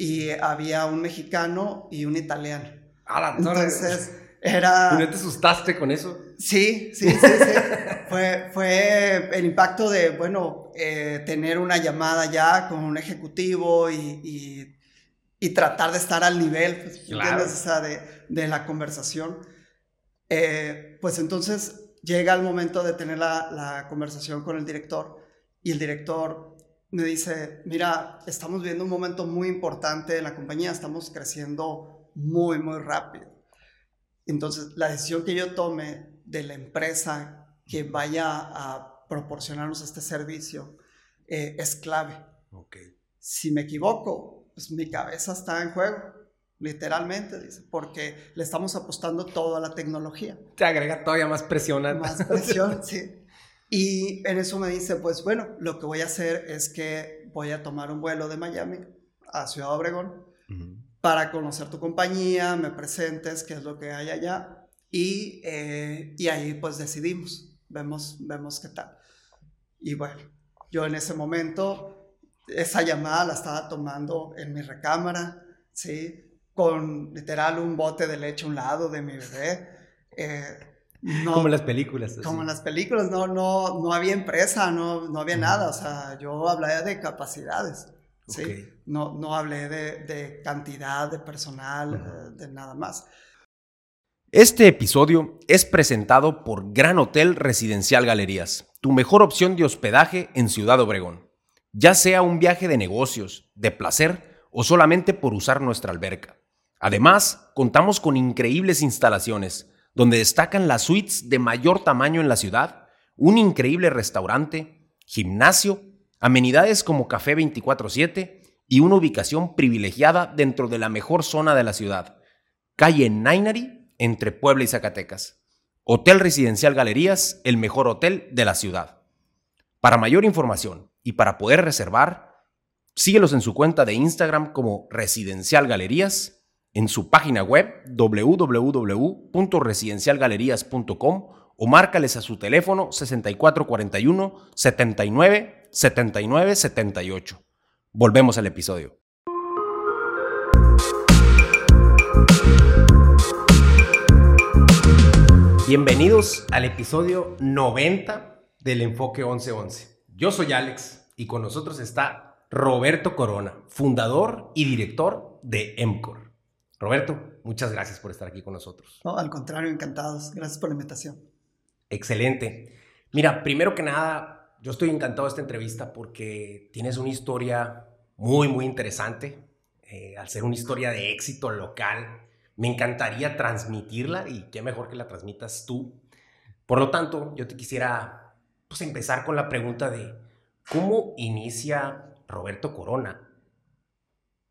y había un mexicano y un italiano. Entonces era... ¿Y no te asustaste con eso? Sí, sí, sí, sí. fue, fue el impacto de, bueno, eh, tener una llamada ya con un ejecutivo y, y, y tratar de estar al nivel, pues, Claro. O sea, de, de la conversación. Eh, pues entonces llega el momento de tener la, la conversación con el director y el director me dice, mira, estamos viendo un momento muy importante en la compañía, estamos creciendo muy, muy rápido. Entonces, la decisión que yo tome de la empresa que vaya a proporcionarnos este servicio eh, es clave. Ok. Si me equivoco, pues mi cabeza está en juego, literalmente, dice, porque le estamos apostando todo a la tecnología. Te agrega todavía más presión. Más presión, sí. Y en eso me dice, pues bueno, lo que voy a hacer es que voy a tomar un vuelo de Miami a Ciudad Obregón Ujú. para conocer tu compañía, me presentes, qué es lo que hay allá. Y, eh, y ahí pues decidimos, vemos, vemos qué tal. Y bueno, yo en ese momento, esa llamada la estaba tomando en mi recámara, ¿sí? Con literal un bote de leche a un lado de mi bebé. eh, no, Como en las películas. así. como en las películas, no, no, no había empresa, no, no había Ujú. nada, o sea, yo hablé de capacidades, ¿sí? Ok. No, no hablé de, de cantidad de personal, Ujú. eh, de nada más. Este episodio es presentado por Gran Hotel Residencial Galerías, tu mejor opción de hospedaje en Ciudad Obregón. Ya sea un viaje de negocios, de placer o solamente por usar nuestra alberca. Además, contamos con increíbles instalaciones, donde destacan las suites de mayor tamaño en la ciudad, un increíble restaurante, gimnasio, amenidades como café 24/7 y una ubicación privilegiada dentro de la mejor zona de la ciudad, calle Nainari, entre Puebla y Zacatecas. Hotel Residencial Galerías, el mejor hotel de la ciudad. Para mayor información y para poder reservar, síguelos en su cuenta de Instagram como Residencial Galerías, en su página web www.residencialgalerías.com o márcales a su teléfono 6441 79 79 78. Volvemos al episodio. Bienvenidos al episodio 90 del Enfoque 1111. Yo soy Alex y con nosotros está Roberto Corona, fundador y director de EMCOR. Roberto, muchas gracias por estar aquí con nosotros. No, al contrario, encantados. Gracias por la invitación. Excelente. Mira, primero que nada, yo estoy encantado de esta entrevista porque tienes una historia muy, muy interesante. Eh, al ser una historia de éxito local, me encantaría transmitirla y qué mejor que la transmitas tú. Por lo tanto, yo te quisiera pues, empezar con la pregunta de cómo inicia Roberto Corona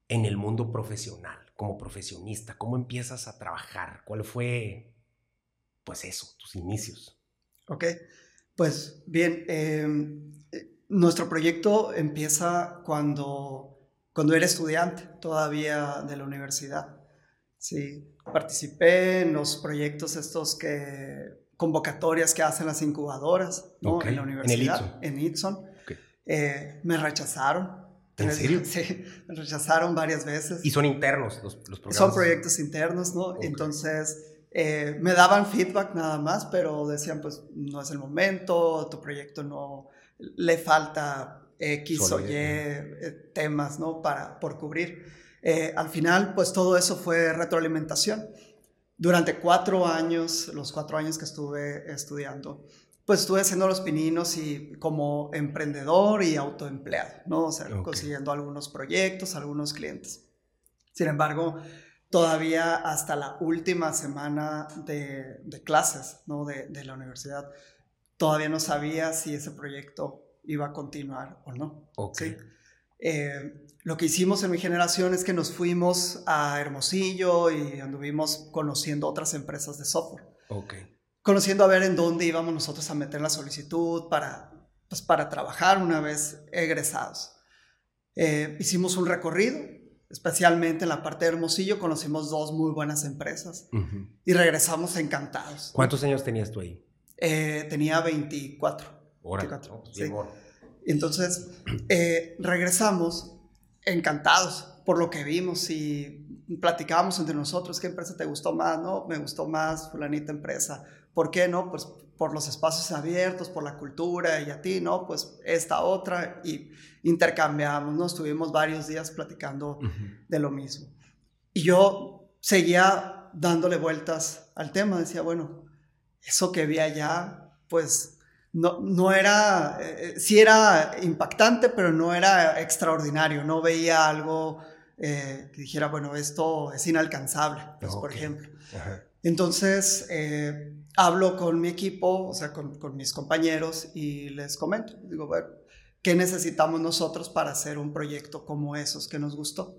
en el mundo profesional, como profesionista, cómo empiezas a trabajar, cuál fue, pues eso, tus inicios. Ok, pues bien, eh, eh, nuestro proyecto empieza cuando, cuando era estudiante todavía de la universidad. Sí, participé en los proyectos estos que convocatorias que hacen las incubadoras ¿no? En la en el universidad, en Itson. Ok. Eh, me rechazaron. ¿En serio? Sí, rechazaron varias veces. Y son internos los, los programas. Son proyectos internos, ¿no? Ok. Entonces, eh, me daban feedback nada más, pero decían, pues, no es el momento, tu proyecto no, le falta X Solo o Y Y, eh, temas, ¿no? Para, por cubrir. Eh, al final, pues, todo eso fue retroalimentación. Durante cuatro años, los cuatro años que estuve estudiando, pues estuve haciendo los pininos y como emprendedor y autoempleado, ¿no? O sea, Ok. consiguiendo algunos proyectos, algunos clientes. Sin embargo, todavía hasta la última semana de, de clases ¿no? de, de la universidad, todavía no sabía si ese proyecto iba a continuar o no. Ok. ¿sí? Eh, lo que hicimos en mi generación es que nos fuimos a Hermosillo y anduvimos conociendo otras empresas de software, Ok. Conociendo a ver en dónde íbamos nosotros a meter la solicitud para, pues, para trabajar una vez egresados. Eh, hicimos un recorrido, especialmente en la parte de Hermosillo, conocimos dos muy buenas empresas y regresamos encantados. ¿Cuántos años tenías tú ahí? Eh, tenía 24. Ahora. 24, pues, sí. bien, morro. Entonces, eh, regresamos encantados por lo que vimos y platicábamos entre nosotros, ¿qué empresa te gustó más? No, me gustó más fulanita empresa. ¿Por qué no? Pues por los espacios abiertos, por la cultura y a ti, ¿no? Pues esta otra y intercambiamos, ¿no? Estuvimos varios días platicando de lo mismo. Y yo seguía dándole vueltas al tema, decía, bueno, eso que vi allá, pues no, no era, eh, eh, sí era impactante, pero no era extraordinario, no veía algo eh, que dijera, bueno, esto es inalcanzable, pues, por ejemplo. Entonces, hablo con mi equipo, o sea, con, con, mis compañeros y les comento, digo, bueno, ¿qué necesitamos nosotros para hacer un proyecto como esos que nos gustó?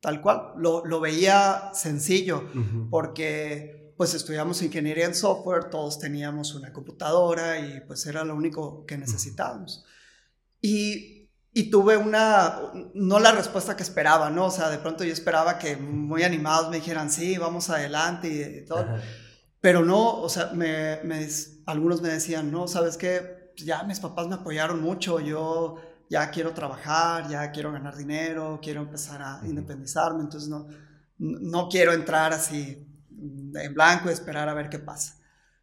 Tal cual, lo, lo veía sencillo, porque pues estudiamos ingeniería en software, todos teníamos una computadora y pues era lo único que necesitábamos. Y, y, tuve una, no la respuesta que esperaba, ¿no? O sea, de pronto yo esperaba que muy animados me dijeran, sí, vamos adelante y, todo. Pero no, o sea, me, me, algunos me decían, no, ¿sabes qué? Ya mis papás me apoyaron mucho, yo ya quiero trabajar, ya quiero ganar dinero, quiero empezar a independizarme, entonces no, no quiero entrar así en blanco y esperar a ver qué pasa.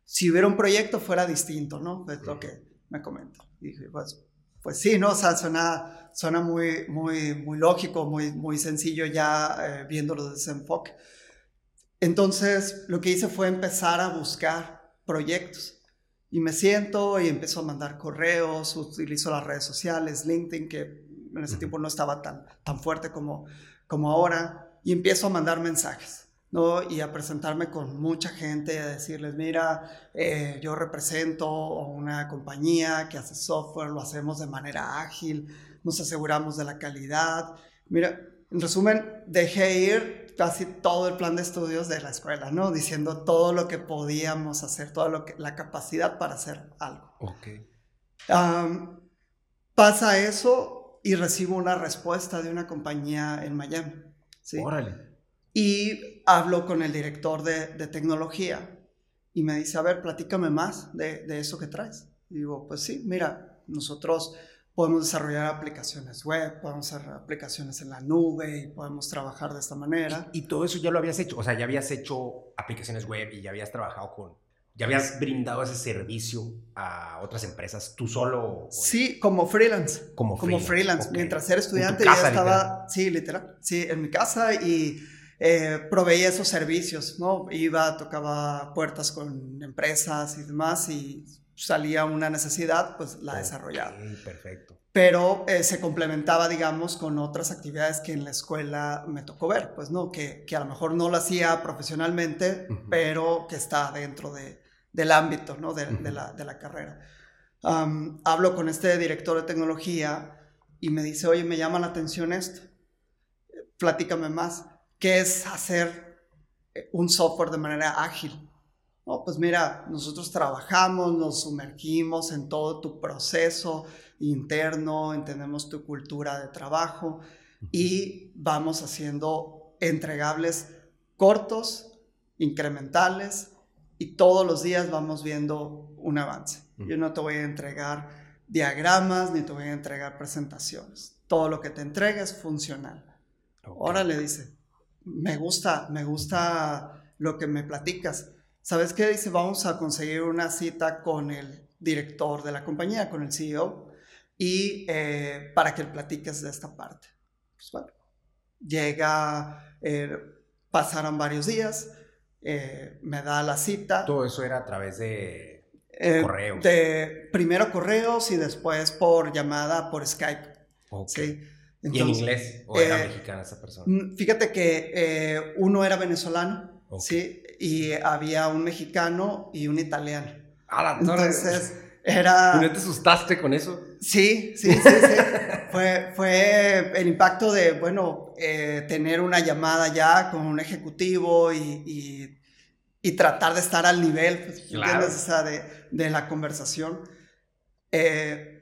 Si hubiera un proyecto fuera distinto, ¿no? Es lo que me comento. Y dije, pues, pues sí, ¿no? O sea, suena, suena muy, muy, muy lógico, muy, muy sencillo ya eh, viéndolo desde ese enfoque. Entonces, lo que hice fue empezar a buscar proyectos. Y me siento y empiezo a mandar correos, utilizo las redes sociales, LinkedIn, que en ese tiempo no estaba tan, tan fuerte como, como ahora, y empiezo a mandar mensajes. ¿no? Y a presentarme con mucha gente, a decirles, mira, eh, yo represento una compañía que hace software, lo hacemos de manera ágil, nos aseguramos de la calidad. Mira, en resumen, dejé ir casi todo el plan de estudios de la escuela, ¿no? Diciendo todo lo que podíamos hacer, toda lo que, la capacidad para hacer algo. Ok. pasa eso y recibo una respuesta de una compañía en Miami. ¿sí? Órale. Y hablo con el director de, tecnología y me dice, a ver, platícame más de, eso que traes. Y digo, pues sí, mira, nosotros podemos desarrollar aplicaciones web, podemos hacer aplicaciones en la nube y podemos trabajar de esta manera. ¿Y, todo eso ya lo habías hecho? O sea, ya habías hecho aplicaciones web y ya habías trabajado con, ya habías brindado ese servicio a otras empresas tú solo. Sí, como freelance. Como freelance. Como freelance. Mientras era estudiante ya estaba, sí, literal, sí, en mi casa y eh, proveía esos servicios, ¿no? Iba, tocaba puertas con empresas y demás y salía una necesidad, pues la desarrollaba. perfecto. Pero eh, se complementaba, digamos, con otras actividades que en la escuela me tocó ver, pues, ¿no? Que, que a lo mejor no lo hacía profesionalmente, pero que está dentro de, del ámbito, ¿no? De, de, la, de la, carrera. hablo con este director de tecnología y me dice, oye, me llama la atención esto, platícame más ¿Qué es hacer eh, un software de manera ágil? No, pues mira, nosotros trabajamos, nos sumergimos en todo tu proceso interno, entendemos tu cultura de trabajo y vamos haciendo entregables cortos, incrementales y todos los días vamos viendo un avance. Yo no te voy a entregar diagramas ni te voy a entregar presentaciones. Todo lo que te entregue es funcional. Ahora le dice, me gusta, me gusta lo que me platicas. ¿Sabes qué? Dice, vamos a conseguir una cita con el director de la compañía, con el CEO, y eh, para que platiques de esta parte. Pues bueno, llega, eh, pasaron varios días, eh, me da la cita. Todo eso era a través de correos. De primero correos y después por llamada por Skype. ¿sí? ¿Y en inglés? ¿O era eh, mexicana esa persona? Mm, fíjate que eh, uno era venezolano, ¿sí? Y había un mexicano y un italiano. Ah, Entonces, era... ¿No te asustaste con eso? Sí, sí, sí, sí. fue, fue el impacto de, bueno, eh, tener una llamada ya con un ejecutivo y, y, tratar de estar al nivel, pues, claro. O sea, de, de la conversación.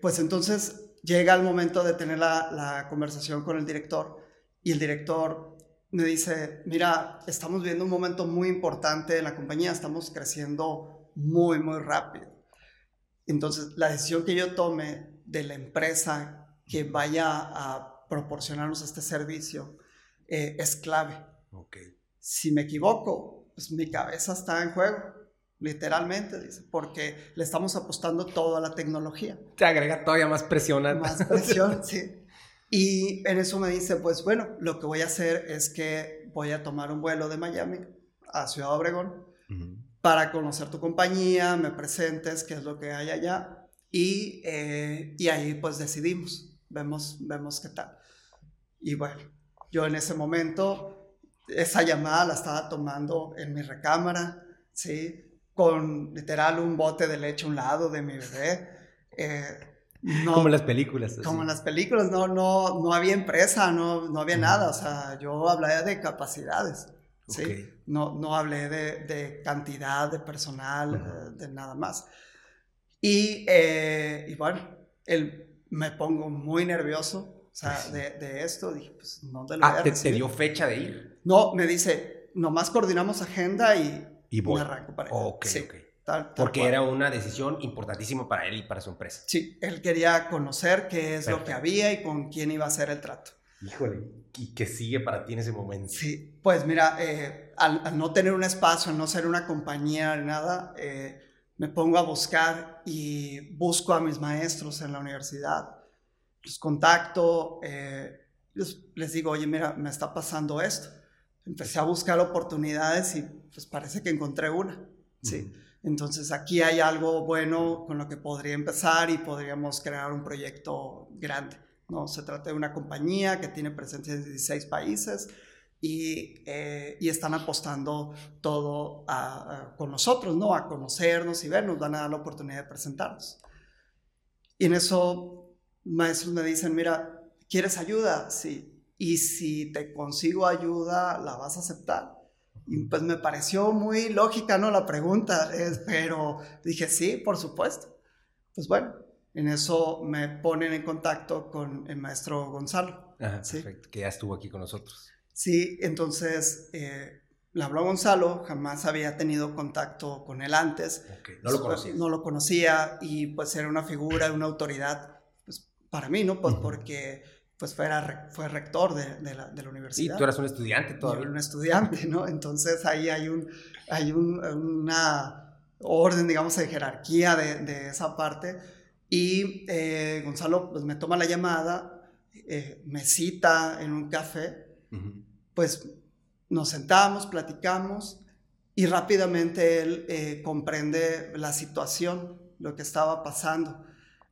pues entonces llega el momento de tener la, conversación con el director y el director me dice, mira, estamos viendo un momento muy importante en la compañía, estamos creciendo muy, muy rápido. Entonces, la decisión que yo tome de la empresa que vaya a proporcionarnos este servicio eh, es clave. Okay. Si me equivoco, pues mi cabeza está en juego, literalmente, dice, porque le estamos apostando todo a la tecnología. Te agrega todavía más presión. Más presión, sí. Y en eso me dice, pues bueno, lo que voy a hacer es que voy a tomar un vuelo de Miami a Ciudad Obregón para conocer tu compañía, me presentes, qué es lo que hay allá. Y, eh, y ahí pues decidimos, vemos, vemos qué tal. Y bueno, yo en ese momento, esa llamada la estaba tomando en mi recámara, ¿sí? Con literal un bote de leche a un lado de mi bebé. Eh, como en las películas. Como en las películas, no, no, no había empresa, no, no había nada. O sea, yo hablaba de capacidades, ¿sí? No, no hablé de, de cantidad de personal, eh, de nada más. Y, eh, y bueno, el, me pongo muy nervioso, o sea, de, de, esto. Dije, pues, no te lo ah, te, te, dio fecha de ir? No, me dice, nomás coordinamos agenda y, y voy. me arranco para allá. Ok, sí. Ok. Porque era una decisión importantísima para él y para su empresa. Sí, él quería conocer qué es Perfecto. lo que había y con quién iba a hacer el trato. Híjole, ¿y qué sigue para ti en ese momento? Sí, pues mira, eh, al, al, no tener un espacio, al no ser una compañía nada, eh, me pongo a buscar y busco a mis maestros en la universidad. Los contacto, eh, les, les digo, oye, mira, me está pasando esto. Empecé a buscar oportunidades y pues parece que encontré una. Sí. Uh -huh. Entonces aquí hay algo bueno con lo que podría empezar y podríamos crear un proyecto grande. ¿no? Se trata de una compañía que tiene presencia en 16 países y, eh, están apostando todo a, a, con nosotros, ¿no? a conocernos y vernos, van a dar la oportunidad de presentarnos. Y en eso maestros me dicen, mira, ¿quieres ayuda? Sí. Y si te consigo ayuda, ¿la vas a aceptar? Y pues me pareció muy lógica, ¿no? La pregunta, es, pero dije, sí, por supuesto. Pues bueno, en eso me ponen en contacto con el maestro Gonzalo. Ajá, ¿sí? perfecto, que ya estuvo aquí con nosotros. Sí, entonces eh, le habló a Gonzalo, jamás había tenido contacto con él antes. Okay. No lo conocía. No lo conocía y pues era una figura, una autoridad, pues para mí, ¿no? Pues uh -huh. porque pues fue, era, fue rector de, de, la, de, la, universidad. Y tú eras un estudiante todavía. Yo era un estudiante, ¿no? Entonces ahí hay, un, hay un, una orden, digamos, de jerarquía de, de esa parte. Y eh, Gonzalo pues me toma la llamada, eh, me cita en un café, uh -huh. pues nos sentamos, platicamos y rápidamente él eh, comprende la situación, lo que estaba pasando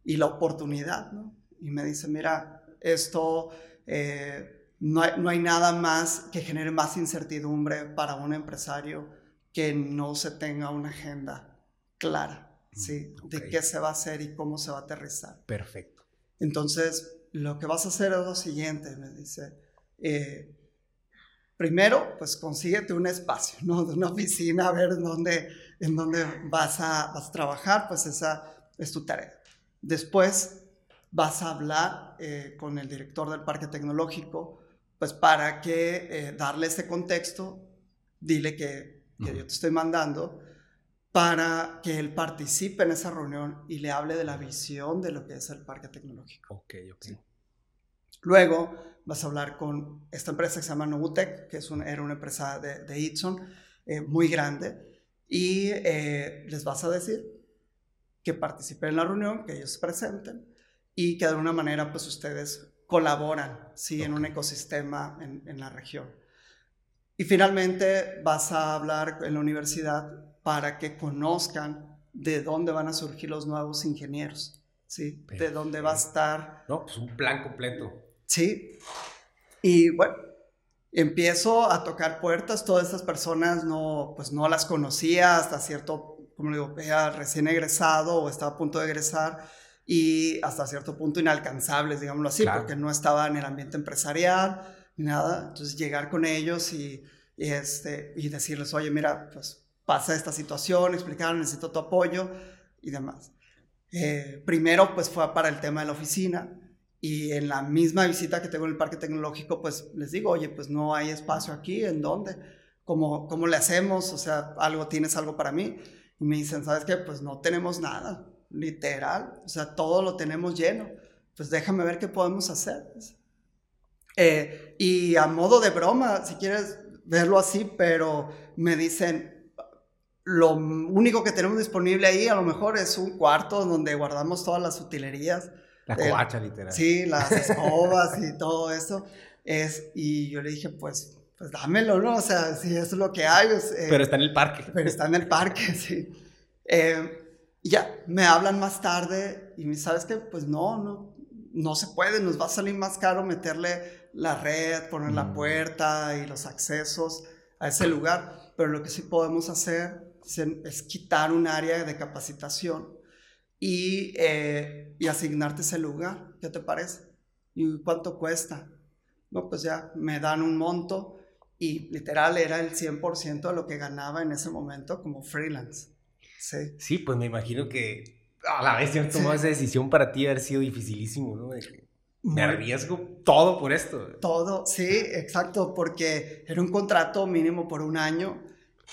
y la oportunidad, ¿no? Y me dice, mira, esto eh, no, hay, no, hay, nada más que genere más incertidumbre para un empresario que no se tenga una agenda clara, ¿sí? Okay. De qué se va a hacer y cómo se va a aterrizar. Perfecto. Entonces, lo que vas a hacer es lo siguiente, me dice. Eh, primero, pues consíguete un espacio, ¿no? De una oficina, a ver dónde, en dónde vas a, vas a trabajar, pues esa es tu tarea. Después, vas a hablar eh, con el director del parque tecnológico, pues para que eh, darle este contexto, dile que, que uh -huh. yo te estoy mandando, para que él participe en esa reunión y le hable de la visión de lo que es el parque tecnológico. Ok, ok. Sí. Luego vas a hablar con esta empresa que se llama Novutec, que es una, era una empresa de, de eh, muy grande, y eh, les vas a decir que participen en la reunión, que ellos se presenten, y que de alguna manera pues ustedes colaboran ¿sí? Okay. en un ecosistema en, en, la región. Y finalmente vas a hablar en la universidad para que conozcan de dónde van a surgir los nuevos ingenieros, ¿sí? Perfecto. de dónde va a estar... No, pues un plan completo. Sí. Y bueno, empiezo a tocar puertas, todas estas personas no, pues no las conocía hasta cierto, como digo, era recién egresado o estaba a punto de egresar y hasta cierto punto inalcanzables, digámoslo así, claro. porque no estaba en el ambiente empresarial ni nada. Entonces llegar con ellos y, y, este, y decirles, oye, mira, pues pasa esta situación, explicar, necesito tu apoyo y demás. Eh, primero, pues fue para el tema de la oficina y en la misma visita que tengo en el parque tecnológico, pues les digo, oye, pues no hay espacio aquí, ¿en dónde? ¿Cómo, cómo le hacemos? O sea, algo, ¿tienes algo para mí? Y me dicen, ¿sabes qué? Pues no tenemos nada literal, o sea, todo lo tenemos lleno. Pues déjame ver qué podemos hacer. Eh, y a modo de broma, si quieres verlo así, pero me dicen, lo único que tenemos disponible ahí a lo mejor es un cuarto donde guardamos todas las utilerías. La covacha, literal. Sí, las escobas y todo eso. Es, y yo le dije, pues, pues dámelo, ¿no? O sea, si eso es lo que hay. Eh, pero está en el parque. Pero está en el parque, sí. Eh, ya, me hablan más tarde y me sabes que, pues no, no, no se puede, nos va a salir más caro meterle la red, poner la mm. puerta y los accesos a ese lugar. Pero lo que sí podemos hacer es, quitar un área de capacitación y, eh, y asignarte ese lugar. ¿Qué te parece? ¿Y cuánto cuesta? No, pues ya me dan un monto y literal era el 100% de lo que ganaba en ese momento como freelance. Sí. Sí, pues me imagino que a la vez ya tomó esa decisión para ti haber sido dificilísimo, ¿no? me arriesgo todo por esto. Todo, sí, exacto, porque era un contrato mínimo por un año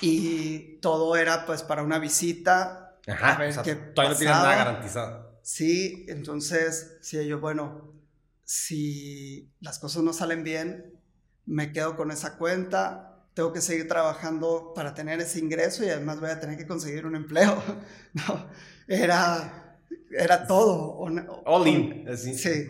y todo era pues para una visita. Ajá, a todavía no tienes nada garantizado. Sí, entonces, sí, yo, bueno, si las cosas no salen bien, me quedo con esa cuenta, tengo que seguir trabajando para tener ese ingreso y además voy a tener que conseguir un empleo. no, era, era todo. All in, así. Sí.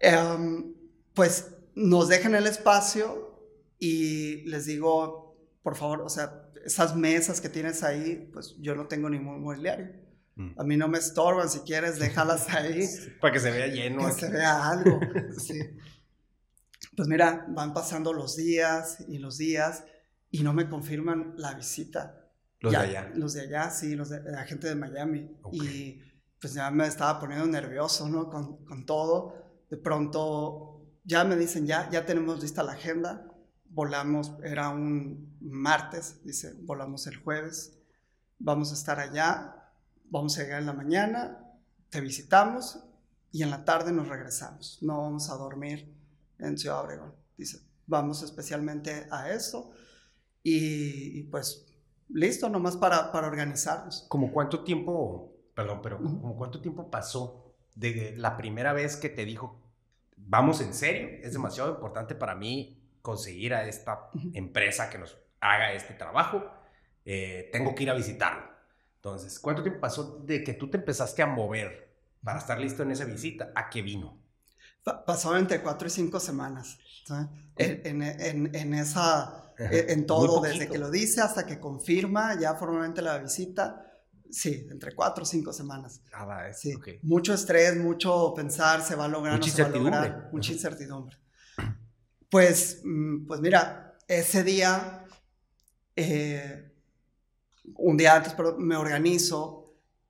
Em, pues nos dejan el espacio y les digo, por favor, o sea, esas mesas que tienes ahí, pues yo no tengo ningún mobiliario. Mm. A mí no me estorban, si quieres, déjalas ahí. Para que se vea lleno. Que se vea algo. sí. Pues mira, van pasando los días y los días y no me confirman la visita. Los de allá. Los de allá, sí, los de la gente de Miami. Y pues ya me estaba poniendo nervioso, ¿no? Con, con, todo. De pronto ya me dicen, ya, ya tenemos lista la agenda. Volamos, era un martes, dice, volamos el jueves. Vamos a estar allá, vamos a llegar en la mañana, te visitamos y en la tarde nos regresamos. No vamos a dormir en Ciudad Obregón. Dice, vamos especialmente a esto y, pues listo, nomás para, para organizarnos. ¿Como cuánto tiempo, perdón, pero como cuánto tiempo pasó de la primera vez que te dijo, vamos en serio, es demasiado importante para mí conseguir a esta empresa que nos haga este trabajo, eh, tengo que ir a visitarlo. Entonces, ¿cuánto tiempo pasó de que tú te empezaste a mover para estar listo en esa visita a que vino? Pasó entre cuatro y cinco semanas. En, en, en, esa, e, en todo, desde que lo dice hasta que confirma ya formalmente la visita. Sí, entre cuatro o cinco semanas. Ah, sí. Mucho estrés, mucho pensar, se va a lograr, mucha no se va a lograr. Mucha incertidumbre. Pues, mm, pues mira, ese día, eh, un día antes, pero me organizo,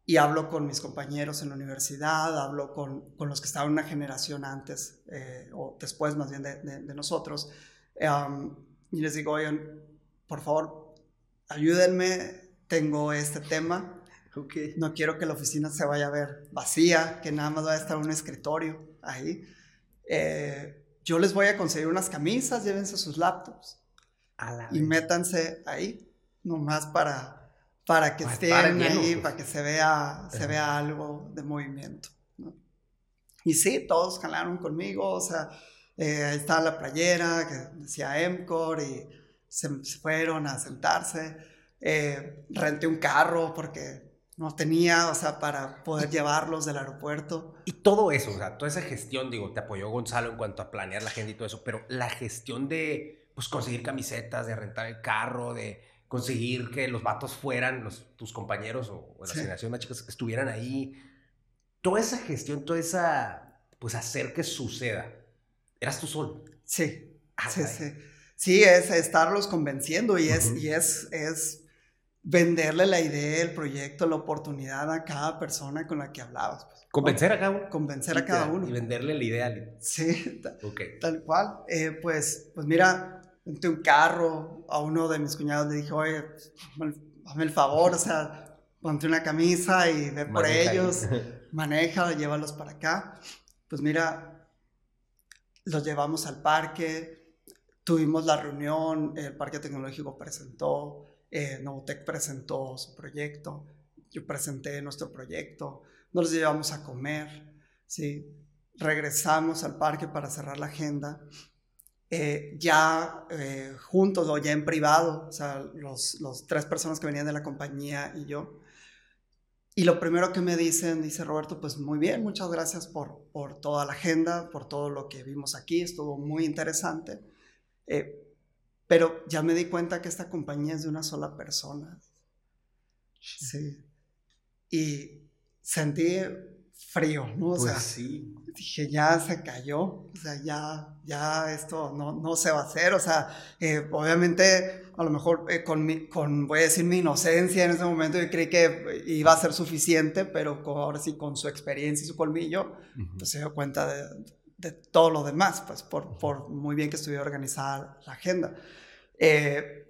y hablo con mis compañeros en la universidad, hablo con, con los que estaban una generación antes eh, o después más bien de, de, nosotros, y les digo, oigan, por favor, ayúdenme, tengo este tema, okay. no quiero que la oficina se vaya a ver vacía, que nada más vaya a estar un escritorio ahí. Eh, yo les voy a conseguir unas camisas, llévense sus laptops y métanse ahí, nomás para para que estén ahí, para que se vea, se vea algo de movimiento. Y sí, todos jalaron conmigo, o sea, eh, ahí estaba la playera que decía Emcor y se, fueron a sentarse. Eh, renté un carro porque no tenía, o sea, para poder llevarlos del aeropuerto. Y todo eso, o sea, toda esa gestión, digo, te apoyó Gonzalo en cuanto a planear la gente y todo eso, pero la gestión de, pues, conseguir camisetas, de rentar el carro, de conseguir que los vatos fueran, los, tus compañeros o, la generación más chicas estuvieran ahí. Toda esa gestión, toda esa, pues hacer que suceda. ¿Eras tú solo? Sí, ah, sí, sí. Sí, es estarlos convenciendo y, es, y es, es venderle la idea, el proyecto, la oportunidad a cada persona con la que hablabas. Pues. Convencer a cada uno. Convencer a cada uno. Y venderle la idea. Sí, tal cual. Eh, pues, pues mira, entre un carro, a uno de mis cuñados le dije, oye, hazme el favor, o sea, ponte una camisa y ve por ellos, maneja, llévalos para acá. Pues mira, los llevamos al parque, tuvimos la reunión, el Parque Tecnológico presentó, eh, Novotec presentó su proyecto, yo presenté nuestro proyecto, nos los llevamos a comer, ¿sí? regresamos al parque para cerrar la agenda eh, ya eh, juntos o ya en privado, o sea, los, los tres personas que venían de la compañía y yo. Y lo primero que me dicen, dice Roberto, pues muy bien, muchas gracias por, por toda la agenda, por todo lo que vimos aquí, estuvo muy interesante. Eh, pero ya me di cuenta que esta compañía es de una sola persona. Sí. Y sentí frío, ¿no? O Pues sea, sí. dije, ya se cayó, o sea, ya, ya esto no, no se va a hacer, o sea, eh, obviamente, a lo mejor eh, con, mi, con, voy a decir, mi inocencia en ese momento, yo creí que iba a ser suficiente, pero con, ahora sí, con su experiencia y su colmillo, pues se dio cuenta de, de todo lo demás, pues por, por muy bien que estuviera organizada la agenda. Eh,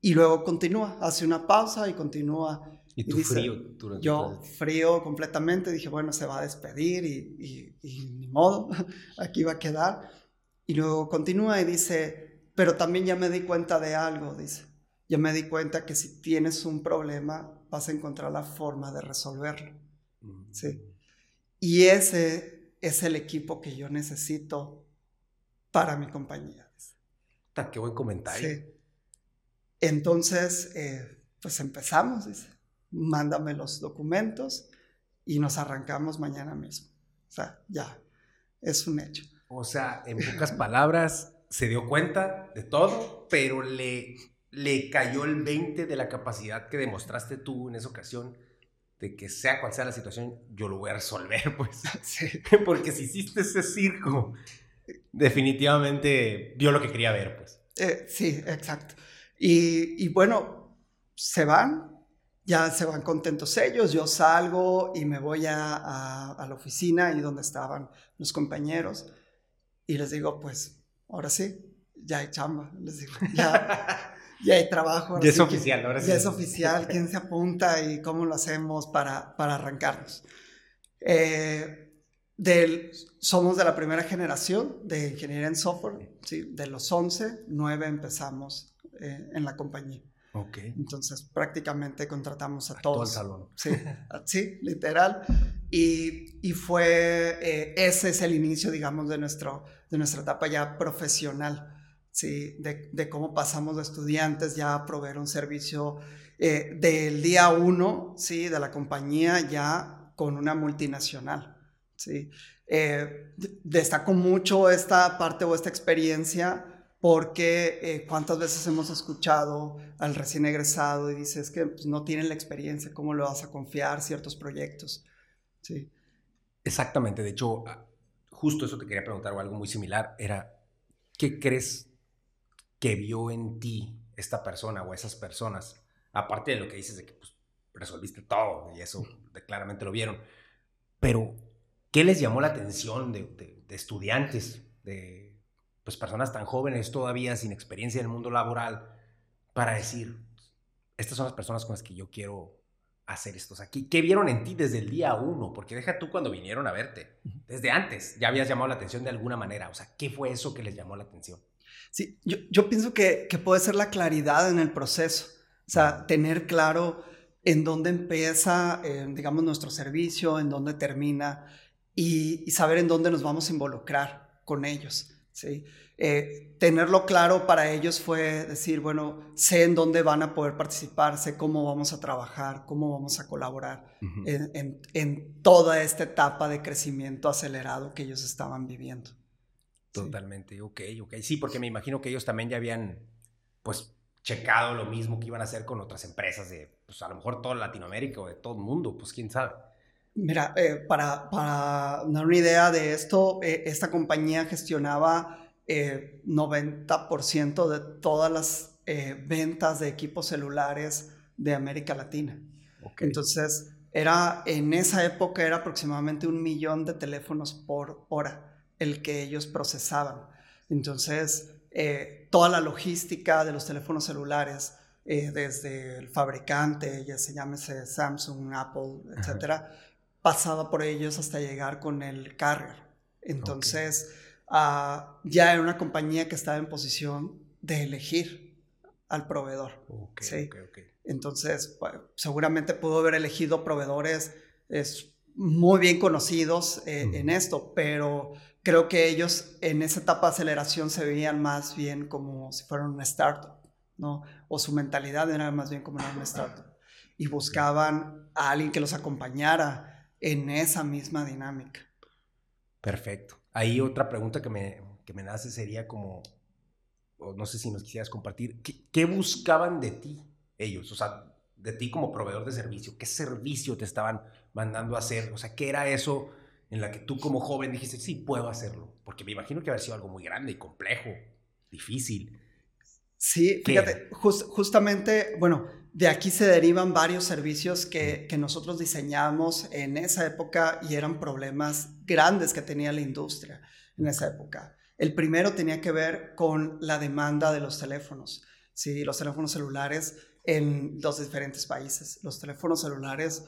y luego continúa, hace una pausa y continúa. Y Y tú dice, frío. durante Yo frío completamente, dije, bueno, se va a despedir y, y- y ni modo, aquí va a quedar. Y luego continúa y dice, pero también ya me di cuenta de algo, dice. Ya me di cuenta que si tienes un problema, vas a encontrar la forma de resolverlo. Mm. Sí. Y ese es el equipo que yo necesito para mi compañía. Qué buen comentario. Sí. Entonces, eh, pues empezamos, dice, mándame los documentos y nos arrancamos mañana mismo. O sea, ya, es un hecho. O sea, en pocas palabras, se dio cuenta de todo, pero le, le cayó el 20 de la capacidad que demostraste tú en esa ocasión de que sea cual sea la situación, yo lo voy a resolver, pues. Sí, Porque si hiciste ese circo, definitivamente vio lo que quería ver, pues. eh, sí, exacto. Y, y bueno, se van, ya se van contentos ellos, yo salgo y me voy a, a- a la oficina y donde estaban los compañeros y les digo, pues, ahora sí, ya hay chamba, les digo, ya, ya hay trabajo. ahora Ya es que- oficial, ahora sí. Ya es oficial, quién se apunta y cómo lo hacemos para, para arrancarnos. Eh, del, somos de la primera generación de ingeniería en software, ¿sí? de los 11, 9 empezamos eh, en la compañía. Ok. Entonces prácticamente contratamos a, Todo el todos. salón. Sí, sí, literal. Y, y fue, eh, ese es el inicio, digamos, de, nuestro, de nuestra etapa ya profesional, ¿sí? De, de cómo pasamos de estudiantes ya a proveer un servicio eh, del día uno, ¿sí? De la compañía ya con una multinacional, ¿sí? Eh, mucho esta parte o esta experiencia porque eh, cuántas veces hemos escuchado al recién egresado y dices que pues, no tienen la experiencia, ¿cómo le vas a confiar ciertos proyectos? Sí. Exactamente, de hecho, ah, justo eso te quería preguntar o algo muy similar, era, ¿qué crees que vio en ti esta persona o esas personas? Aparte de lo que dices de que pues, resolviste todo y eso de- claramente lo vieron, pero ¿qué les llamó la atención de, de- de estudiantes, de pues, personas tan jóvenes todavía sin experiencia en el mundo laboral para decir, estas son las personas con las que yo quiero hacer esto? O sea, ¿qué, qué vieron en ti desde el día uno? Porque deja tú cuando vinieron a verte. Desde antes ya habías llamado la atención de alguna manera. O sea, ¿qué fue eso que les llamó la atención? Sí, yo, yo pienso que, que puede ser la claridad en el proceso, o sea, tener claro en dónde empieza, eh, digamos, nuestro servicio, en dónde termina y, y saber en dónde nos vamos a involucrar con ellos, ¿sí? Eh, tenerlo claro para ellos fue decir, bueno, sé en dónde van a poder participar, sé cómo vamos a trabajar, cómo vamos a colaborar en, en- en toda esta etapa de crecimiento acelerado que ellos estaban viviendo. Sí. Totalmente, ok, ok. Sí, porque me imagino que ellos también ya habían, pues, checado lo mismo que iban a hacer con otras empresas de, pues, a lo mejor toda Latinoamérica o de todo el mundo, pues, quién sabe. Mira, eh, para, para dar una idea de esto, eh, esta compañía gestionaba eh, 90% de todas las eh, ventas de equipos celulares de América Latina. Ok. Entonces, era, en esa época era aproximadamente un millón de teléfonos por hora el que ellos procesaban. Entonces, eh, toda la logística de los teléfonos celulares, eh, desde el fabricante, ya se llámese Samsung, Apple, etcétera, pasaba por ellos hasta llegar con el carrier. Entonces, ah, ya era una compañía que estaba en posición de elegir al proveedor. Ok, Sí. Entonces, pues, seguramente pudo haber elegido proveedores es, muy bien conocidos eh, en esto, pero creo que ellos en esa etapa de aceleración se veían más bien como si fueran una startup, ¿no? O su mentalidad era más bien como una startup. Y buscaban a alguien que los acompañara en esa misma dinámica. Perfecto. Ahí otra pregunta que me, que me nace sería como, no sé si nos quisieras compartir, ¿qué, buscaban de ti ellos? O sea, de ti como proveedor de servicio, ¿qué servicio te estaban mandando a hacer? O sea, ¿qué era eso en la que tú como joven dijiste, sí, puedo hacerlo? Porque me imagino que haber sido algo muy grande y complejo, difícil. Sí, fíjate, justamente, bueno, de aquí se derivan varios servicios que, que, nosotros diseñamos en esa época y eran problemas grandes que tenía la industria en esa época. El primero tenía que ver con la demanda de los teléfonos, ¿sí? los teléfonos celulares en dos diferentes países. Los teléfonos celulares,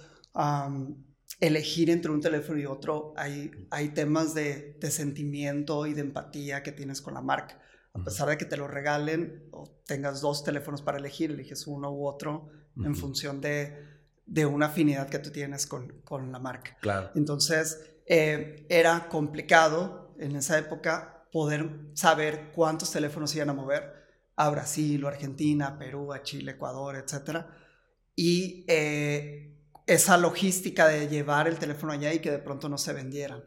elegir entre un teléfono y otro, hay, hay temas de, de, sentimiento y de empatía que tienes con la marca. A pesar de que te lo regalen o tengas dos teléfonos para elegir, eliges uno u otro en función de, de, una afinidad que tú tienes con, con la marca. Claro. Entonces, eh, era complicado en esa época poder saber cuántos teléfonos iban a mover a Brasil o Argentina, Perú, a Chile, Ecuador, etc. Y eh, esa logística de llevar el teléfono allá y que de pronto no se vendieran,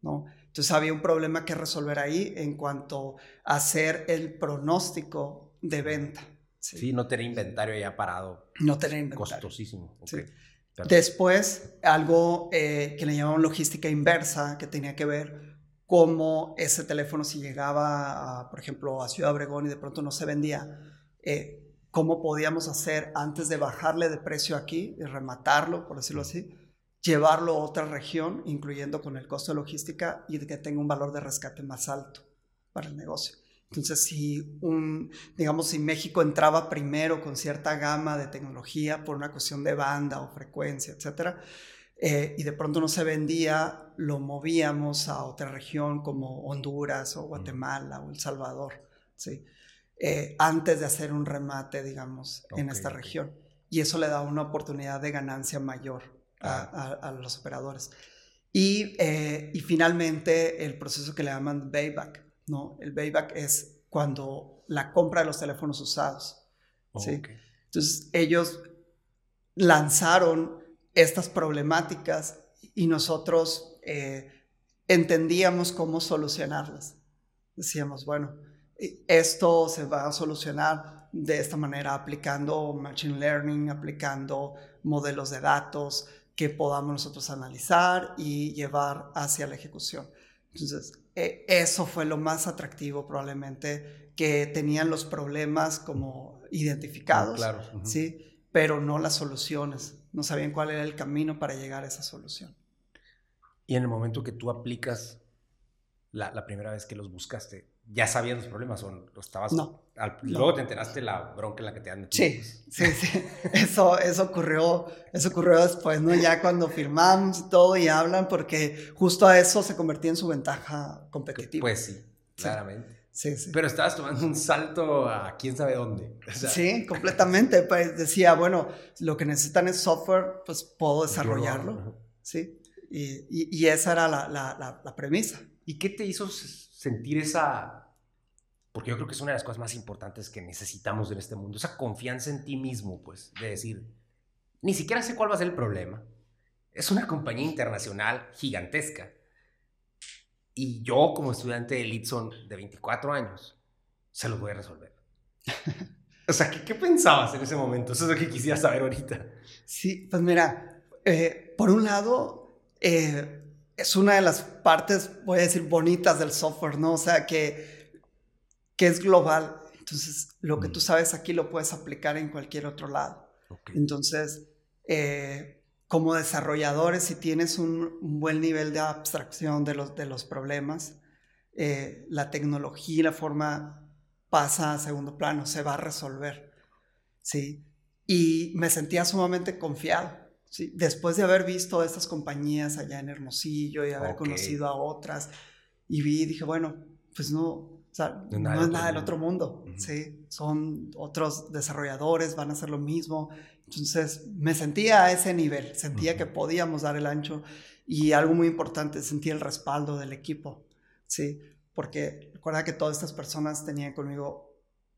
¿no? Entonces había un problema que resolver ahí en cuanto a hacer el pronóstico de venta. Sí, no tener inventario ya parado. No tener inventario. Costosísimo. Después, algo eh, que le llamaban logística inversa, que tenía que ver cómo ese teléfono si llegaba, por ejemplo, a Ciudad Obregón y de pronto no se vendía, eh, cómo podíamos hacer antes de bajarle de precio aquí y rematarlo, por decirlo así, llevarlo a otra región, incluyendo con el costo de logística y de que tenga un valor de rescate más alto para el negocio. Entonces, si un, digamos, si México entraba primero con cierta gama de tecnología por una cuestión de banda o frecuencia, etcétera, eh, y de pronto no se vendía, lo movíamos a otra región como Honduras o Guatemala o El Salvador, ¿sí? Eh, antes de hacer un remate, digamos, en esta región. Y eso le da una oportunidad de ganancia mayor a, ah. los operadores. Y, eh, y, finalmente el proceso que le llaman payback, ¿no? El payback es cuando la compra de los teléfonos usados, ¿sí? Entonces ellos lanzaron estas problemáticas y nosotros eh, entendíamos cómo solucionarlas. Decíamos, bueno, esto se va a solucionar de esta manera aplicando machine learning, aplicando modelos de datos que podamos nosotros analizar y llevar hacia la ejecución. Entonces, e, eso fue lo más atractivo probablemente, que tenían los problemas como identificados, claro. ¿sí? pero no las soluciones no sabían cuál era el camino para llegar a esa solución. Y en el momento que tú aplicas la, primera vez que los buscaste, ¿ya sabían los problemas o estabas? No. luego te enteraste la bronca en la que te han metido. Sí, sí, sí. Eso, eso, ocurrió, eso ocurrió después, ¿no? Ya cuando firmamos y todo y hablan, porque justo a eso se convertía en su ventaja competitiva. Pues sí, claramente. Sí, sí. Pero estabas tomando un salto a quién sabe dónde. sí, completamente. Pues decía, bueno, lo que necesitan es software, pues puedo desarrollarlo. Sí. Y, y, esa era la, la, la, premisa. ¿Y qué te hizo sentir esa... Porque yo creo que es una de las cosas más importantes que necesitamos en este mundo, esa confianza en ti mismo, pues, de decir, ni siquiera sé cuál va a ser el problema. Es una compañía internacional gigantesca y yo, como estudiante de Litson de 24 años, se los voy a resolver. o sea, ¿qué, pensabas en ese momento? Eso es lo que quisiera saber ahorita. Sí, pues mira, eh, por un lado, eh, es una de las partes, voy a decir, bonitas del software, ¿no? O sea, que, que es global. Entonces, lo que tú sabes aquí lo puedes aplicar en cualquier otro lado. Entonces, eh, como desarrolladores, si tienes un, buen nivel de abstracción de los, de los problemas, eh, la tecnología y la forma pasa a segundo plano, se va a resolver. ¿sí? Y me sentía sumamente confiado. ¿Sí? Después de haber visto estas compañías allá en Hermosillo y haber conocido a otras, y vi, dije, bueno, pues no, o sea, no, es nada del otro mundo, ¿sí? Son otros desarrolladores, van a hacer lo mismo, entonces me sentía a ese nivel, sentía que podíamos dar el ancho y algo muy importante, sentía el respaldo del equipo. Sí, porque recuerda que todas estas personas tenían conmigo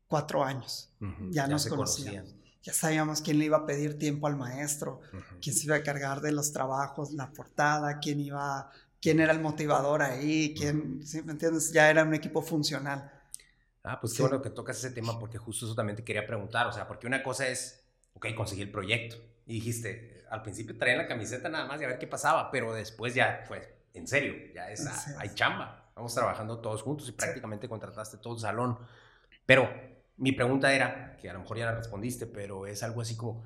cuatro años. Ya, nos conocían. Ya sabíamos quién le iba a pedir tiempo al maestro, quién se iba a cargar de los trabajos, la portada, quién iba, quién era el motivador ahí, quién, ¿sí me entiendes? Ya era un equipo funcional. Ah, pues qué bueno que tocas ese tema porque justo eso también te quería preguntar, o sea, porque una cosa es, ok, conseguí el proyecto y dijiste, al principio traían la camiseta nada más y a ver qué pasaba, pero después ya fue, en serio, ya es, hay chamba, vamos trabajando todos juntos y prácticamente contrataste todo el salón. Pero mi pregunta era, que a lo mejor ya la respondiste, pero es algo así como,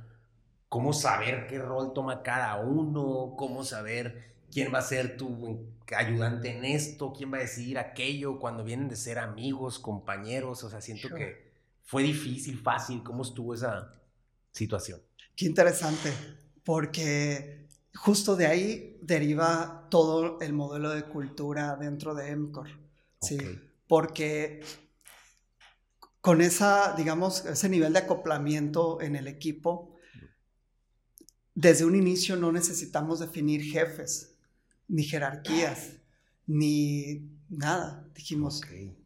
¿cómo saber qué rol toma cada uno? ¿Cómo saber quién va a ser tu ayudante en esto? ¿Quién va a decidir aquello cuando vienen de ser amigos, compañeros? O sea, siento que fue difícil, fácil. ¿Cómo estuvo esa situación? Qué interesante, porque justo de ahí deriva todo el modelo de cultura dentro de EMCOR. Sí, porque con esa, digamos, ese nivel de acoplamiento en el equipo, desde un inicio no necesitamos definir jefes, ni jerarquías, ni nada. Dijimos,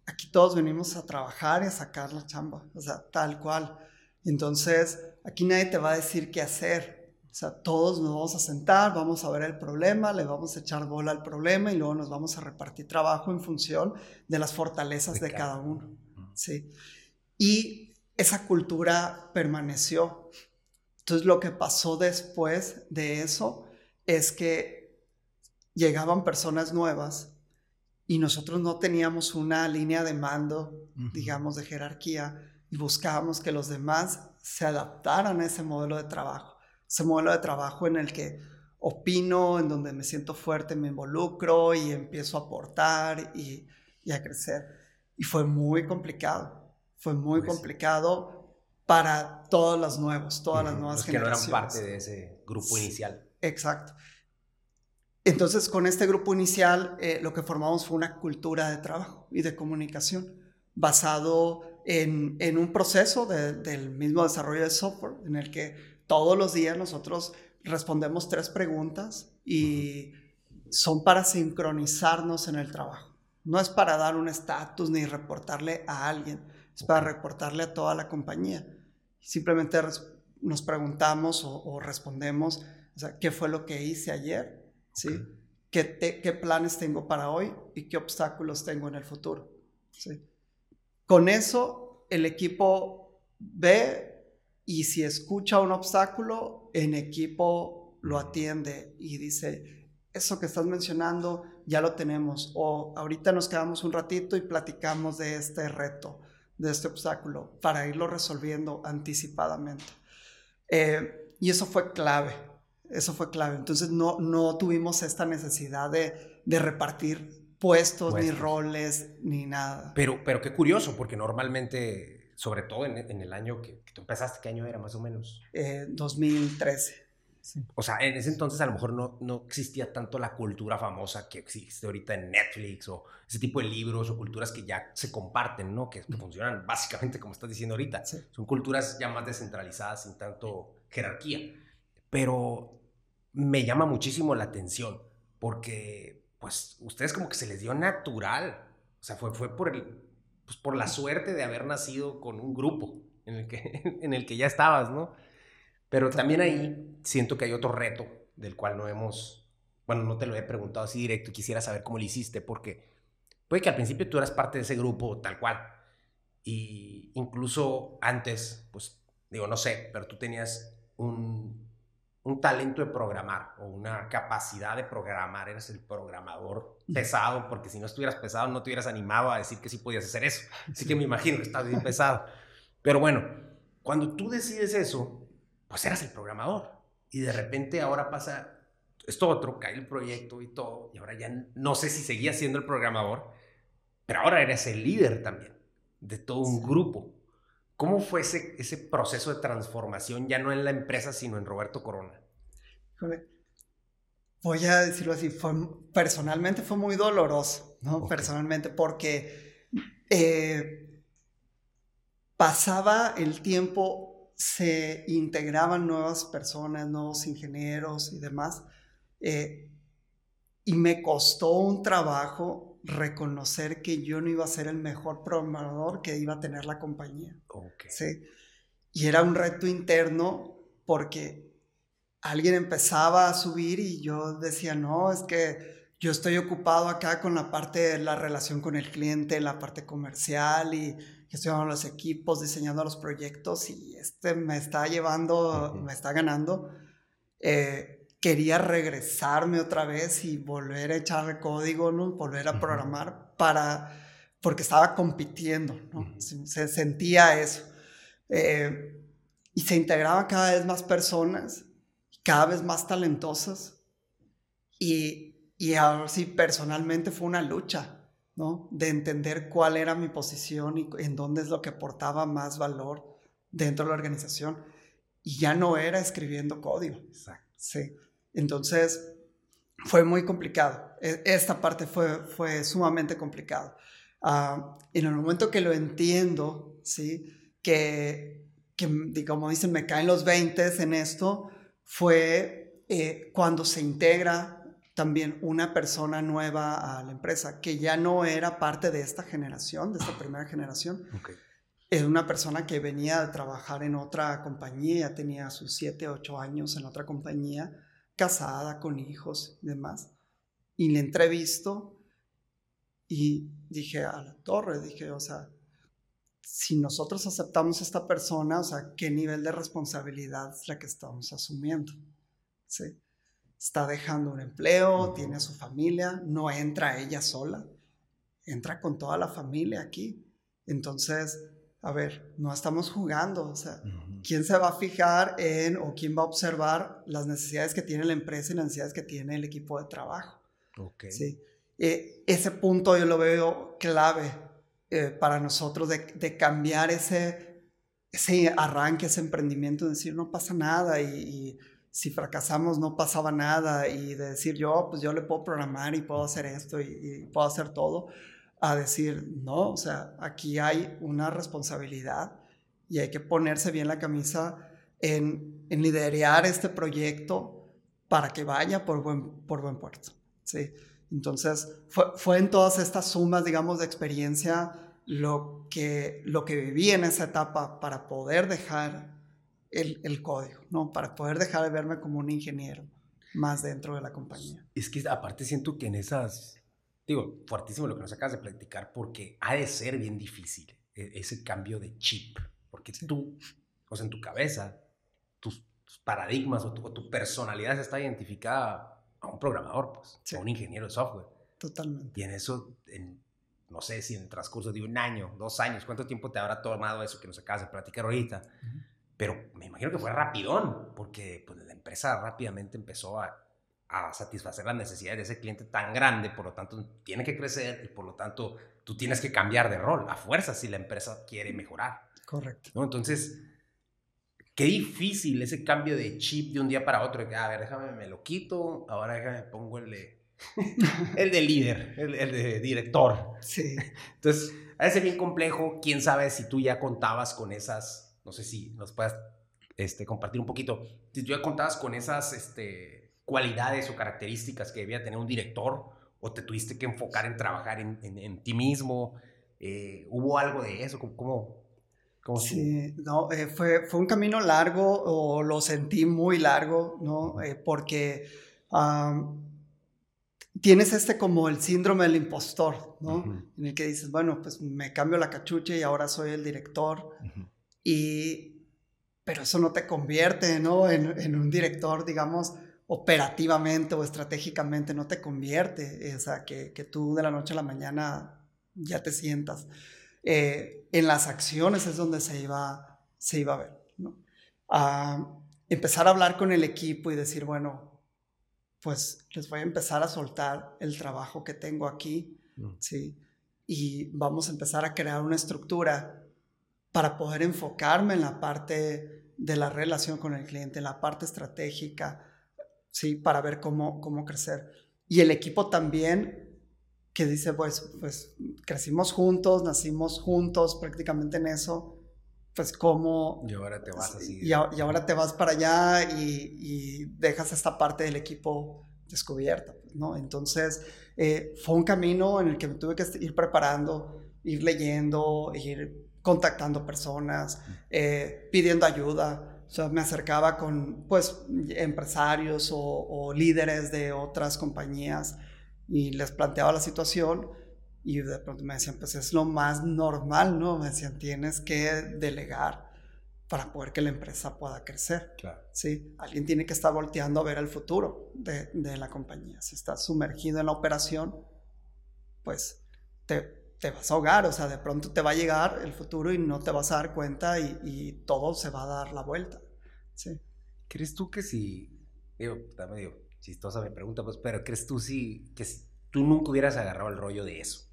aquí todos venimos a trabajar y a sacar la chamba, o sea, tal cual. Entonces, aquí nadie te va a decir qué hacer. O sea, todos nos vamos a sentar, vamos a ver el problema, le vamos a echar bola al problema y luego nos vamos a repartir trabajo en función de las fortalezas de, cada uno. Sí. Y esa cultura permaneció. Entonces lo que pasó después de eso es que llegaban personas nuevas y nosotros no teníamos una línea de mando, digamos, de jerarquía y buscábamos que los demás se adaptaran a ese modelo de trabajo. Ese modelo de trabajo en el que opino, en donde me siento fuerte, me involucro y empiezo a aportar y, y a crecer. Y fue muy complicado fue muy pues complicado para todos los nuevos, todas las nuevas generaciones. Que no eran parte de ese grupo inicial. Exacto. Entonces, con este grupo inicial, eh, lo que formamos fue una cultura de trabajo y de comunicación basado en, en un proceso del mismo desarrollo de software, en el que todos los días nosotros respondemos tres preguntas y son para sincronizarnos en el trabajo. No es para dar un estatus ni reportarle a alguien, es para reportarle a toda la compañía. Simplemente nos preguntamos o, respondemos, o sea, ¿qué fue lo que hice ayer? ¿Sí? ¿Qué, ¿Qué, planes tengo para hoy y qué obstáculos tengo en el futuro? ¿Sí? Con eso, el equipo ve y si escucha un obstáculo, en equipo lo atiende y dice, eso que estás mencionando ya lo tenemos o ahorita nos quedamos un ratito y platicamos de este reto de este obstáculo para irlo resolviendo anticipadamente. Eh, y eso fue clave, eso fue clave. Entonces no, no tuvimos esta necesidad de, de repartir puestos, ni roles, ni nada. Pero, pero qué curioso, porque normalmente, sobre todo en, en el año que, que, tú empezaste, ¿qué año era más o menos? Eh, 2013. O sea, en ese entonces a lo mejor no, no existía tanto la cultura famosa que existe ahorita en Netflix o ese tipo de libros o culturas que ya se comparten, ¿no? Que, funcionan básicamente como estás diciendo ahorita. Son culturas ya más descentralizadas sin tanto jerarquía. Pero me llama muchísimo la atención porque, pues, ustedes como que se les dio natural. O sea, fue, fue por, el, pues, por la suerte de haber nacido con un grupo en el que, en el que ya estabas, ¿no? Pero también ahí siento que hay otro reto del cual no hemos, bueno, no te lo he preguntado así directo y quisiera saber cómo lo hiciste, porque puede que al principio tú eras parte de ese grupo tal cual. Y incluso antes, pues digo, no sé, pero tú tenías un, un talento de programar o una capacidad de programar, eres el programador pesado, porque si no estuvieras pesado no te hubieras animado a decir que sí podías hacer eso. Así que me imagino que estás bien pesado. Pero bueno, cuando tú decides eso, pues eras el programador. Y de repente ahora pasa esto otro, cae el proyecto y todo, y ahora ya no sé si seguías siendo el programador, pero ahora eres el líder también de todo un grupo. ¿Cómo fue ese, ese proceso de transformación, ya no en la empresa, sino en Roberto Corona? Voy a decirlo así, fue, personalmente fue muy doloroso, ¿no? Personalmente, porque eh, pasaba el tiempo se integraban nuevas personas, nuevos ingenieros y demás. Eh, y me costó un trabajo reconocer que yo no iba a ser el mejor programador que iba a tener la compañía. ¿sí? Y era un reto interno porque alguien empezaba a subir y yo decía, no, es que yo estoy ocupado acá con la parte de la relación con el cliente, la parte comercial y gestionando los equipos, diseñando los proyectos y este me está llevando, me está ganando. Eh, quería regresarme otra vez y volver a echar código, ¿no? volver a programar para, porque estaba compitiendo, ¿no? se, sentía eso. Eh, y se integraban cada vez más personas, cada vez más talentosas. Y, y ahora sí, personalmente fue una lucha, ¿no? De entender cuál era mi posición y en dónde es lo que aportaba más valor dentro de la organización. Y ya no era escribiendo código. Exacto. Sí. Entonces, fue muy complicado. E, esta parte fue, fue sumamente complicado. Uh, en el momento que lo entiendo, ¿sí? Que, que como dicen, me caen los 20 en esto, fue eh, cuando se integra también una persona nueva a la empresa, que ya no era parte de esta generación, de esta primera generación. Es una persona que venía a trabajar en otra compañía, ya tenía sus 7, 8 años en otra compañía, casada, con hijos y demás. Y le entrevisto y dije a la torre, dije, o sea, si nosotros aceptamos a esta persona, o sea, ¿qué nivel de responsabilidad es la que estamos asumiendo? ¿Sí? Está dejando un empleo, tiene a su familia, no entra ella sola, entra con toda la familia aquí. Entonces, a ver, no estamos jugando, o sea, ¿quién se va a fijar en o quién va a observar las necesidades que tiene la empresa y las necesidades que tiene el equipo de trabajo? Okay. ¿Sí? Eh, ese punto yo lo veo clave eh, para nosotros de, cambiar ese, ese arranque, ese emprendimiento, de decir no pasa nada y, si fracasamos no pasaba nada y de decir yo pues yo le puedo programar y puedo hacer esto y, puedo hacer todo, a decir no, o sea, aquí hay una responsabilidad y hay que ponerse bien la camisa en, en liderar este proyecto para que vaya por buen, por buen puerto. ¿sí? Entonces, fue, fue, en todas estas sumas, digamos, de experiencia lo que, lo que viví en esa etapa para poder dejar el, el, código, ¿no? Para poder dejar de verme como un ingeniero más dentro de la compañía. Es que aparte siento que en esas, digo, fuertísimo lo que nos acabas de platicar, porque ha de ser bien difícil e, ese cambio de chip, porque tú, o sea, en tu cabeza, tus, paradigmas o tu, tu, personalidad está identificada a un programador, pues, a un ingeniero de software. Totalmente. Y en eso, en no sé si en el transcurso de un año, dos años, cuánto tiempo te habrá tomado eso que nos acabas de platicar ahorita. Pero me imagino que fue rapidón, porque pues, la empresa rápidamente empezó a, a, satisfacer las necesidades de ese cliente tan grande, por lo tanto tiene que crecer y por lo tanto tú tienes que cambiar de rol a fuerza si la empresa quiere mejorar. Correcto. ¿no? Entonces, qué difícil ese cambio de chip de un día para otro, que, a ver, déjame, me lo quito, ahora déjame, pongo el de el de líder, el, de director. Sí. Entonces, a veces bien complejo. Quién sabe si tú ya contabas con esas, no sé si nos puedas este, compartir un poquito, si tú ya contabas con esas este, cualidades o características que debía tener un director o te tuviste que enfocar en trabajar en, en, ti mismo. Eh, ¿Hubo algo de eso? ¿Cómo, cómo sí, no, eh, fue, fue un camino largo o lo sentí muy largo, ¿no? Eh, porque tienes este como el síndrome del impostor, ¿no? En el que dices, bueno, pues me cambio la cachucha y ahora soy el director. Y, pero eso no te convierte, ¿no? En, un director, digamos, operativamente o estratégicamente, no te convierte. O sea, que, tú de la noche a la mañana ya te sientas. Eh, en las acciones es donde se iba, se iba a ver, ¿no? Ah, empezar a hablar con el equipo y decir, bueno, pues les voy a empezar a soltar el trabajo que tengo aquí, mm. ¿sí? Y vamos a empezar a crear una estructura para poder enfocarme en la parte de la relación con el cliente, en la parte estratégica, ¿sí? Para ver cómo, cómo crecer. Y el equipo también que dice, pues, pues crecimos juntos, nacimos juntos prácticamente en eso, pues cómo... Y ahora te vas así. Y, ahora te vas para allá y, dejas esta parte del equipo descubierta. ¿no? Entonces, eh, fue un camino en el que me tuve que ir preparando, ir leyendo, ir contactando personas, eh, pidiendo ayuda. O sea, me acercaba con, pues, empresarios o, o líderes de otras compañías y les planteaba la situación y de pronto me decían, pues es lo más normal, ¿no? Me decían, tienes que delegar para poder que la empresa pueda crecer. Claro. ¿sí? Alguien tiene que estar volteando a ver el futuro de, de la compañía. Si estás sumergido en la operación, pues te, te, vas a ahogar, o sea, de pronto te va a llegar el futuro y no te vas a dar cuenta y, y todo se va a dar la vuelta. ¿sí? ¿Crees tú que si, digo, está medio chistosa mi pregunta, pues, pero ¿crees tú si, que si tú nunca hubieras agarrado el rollo de eso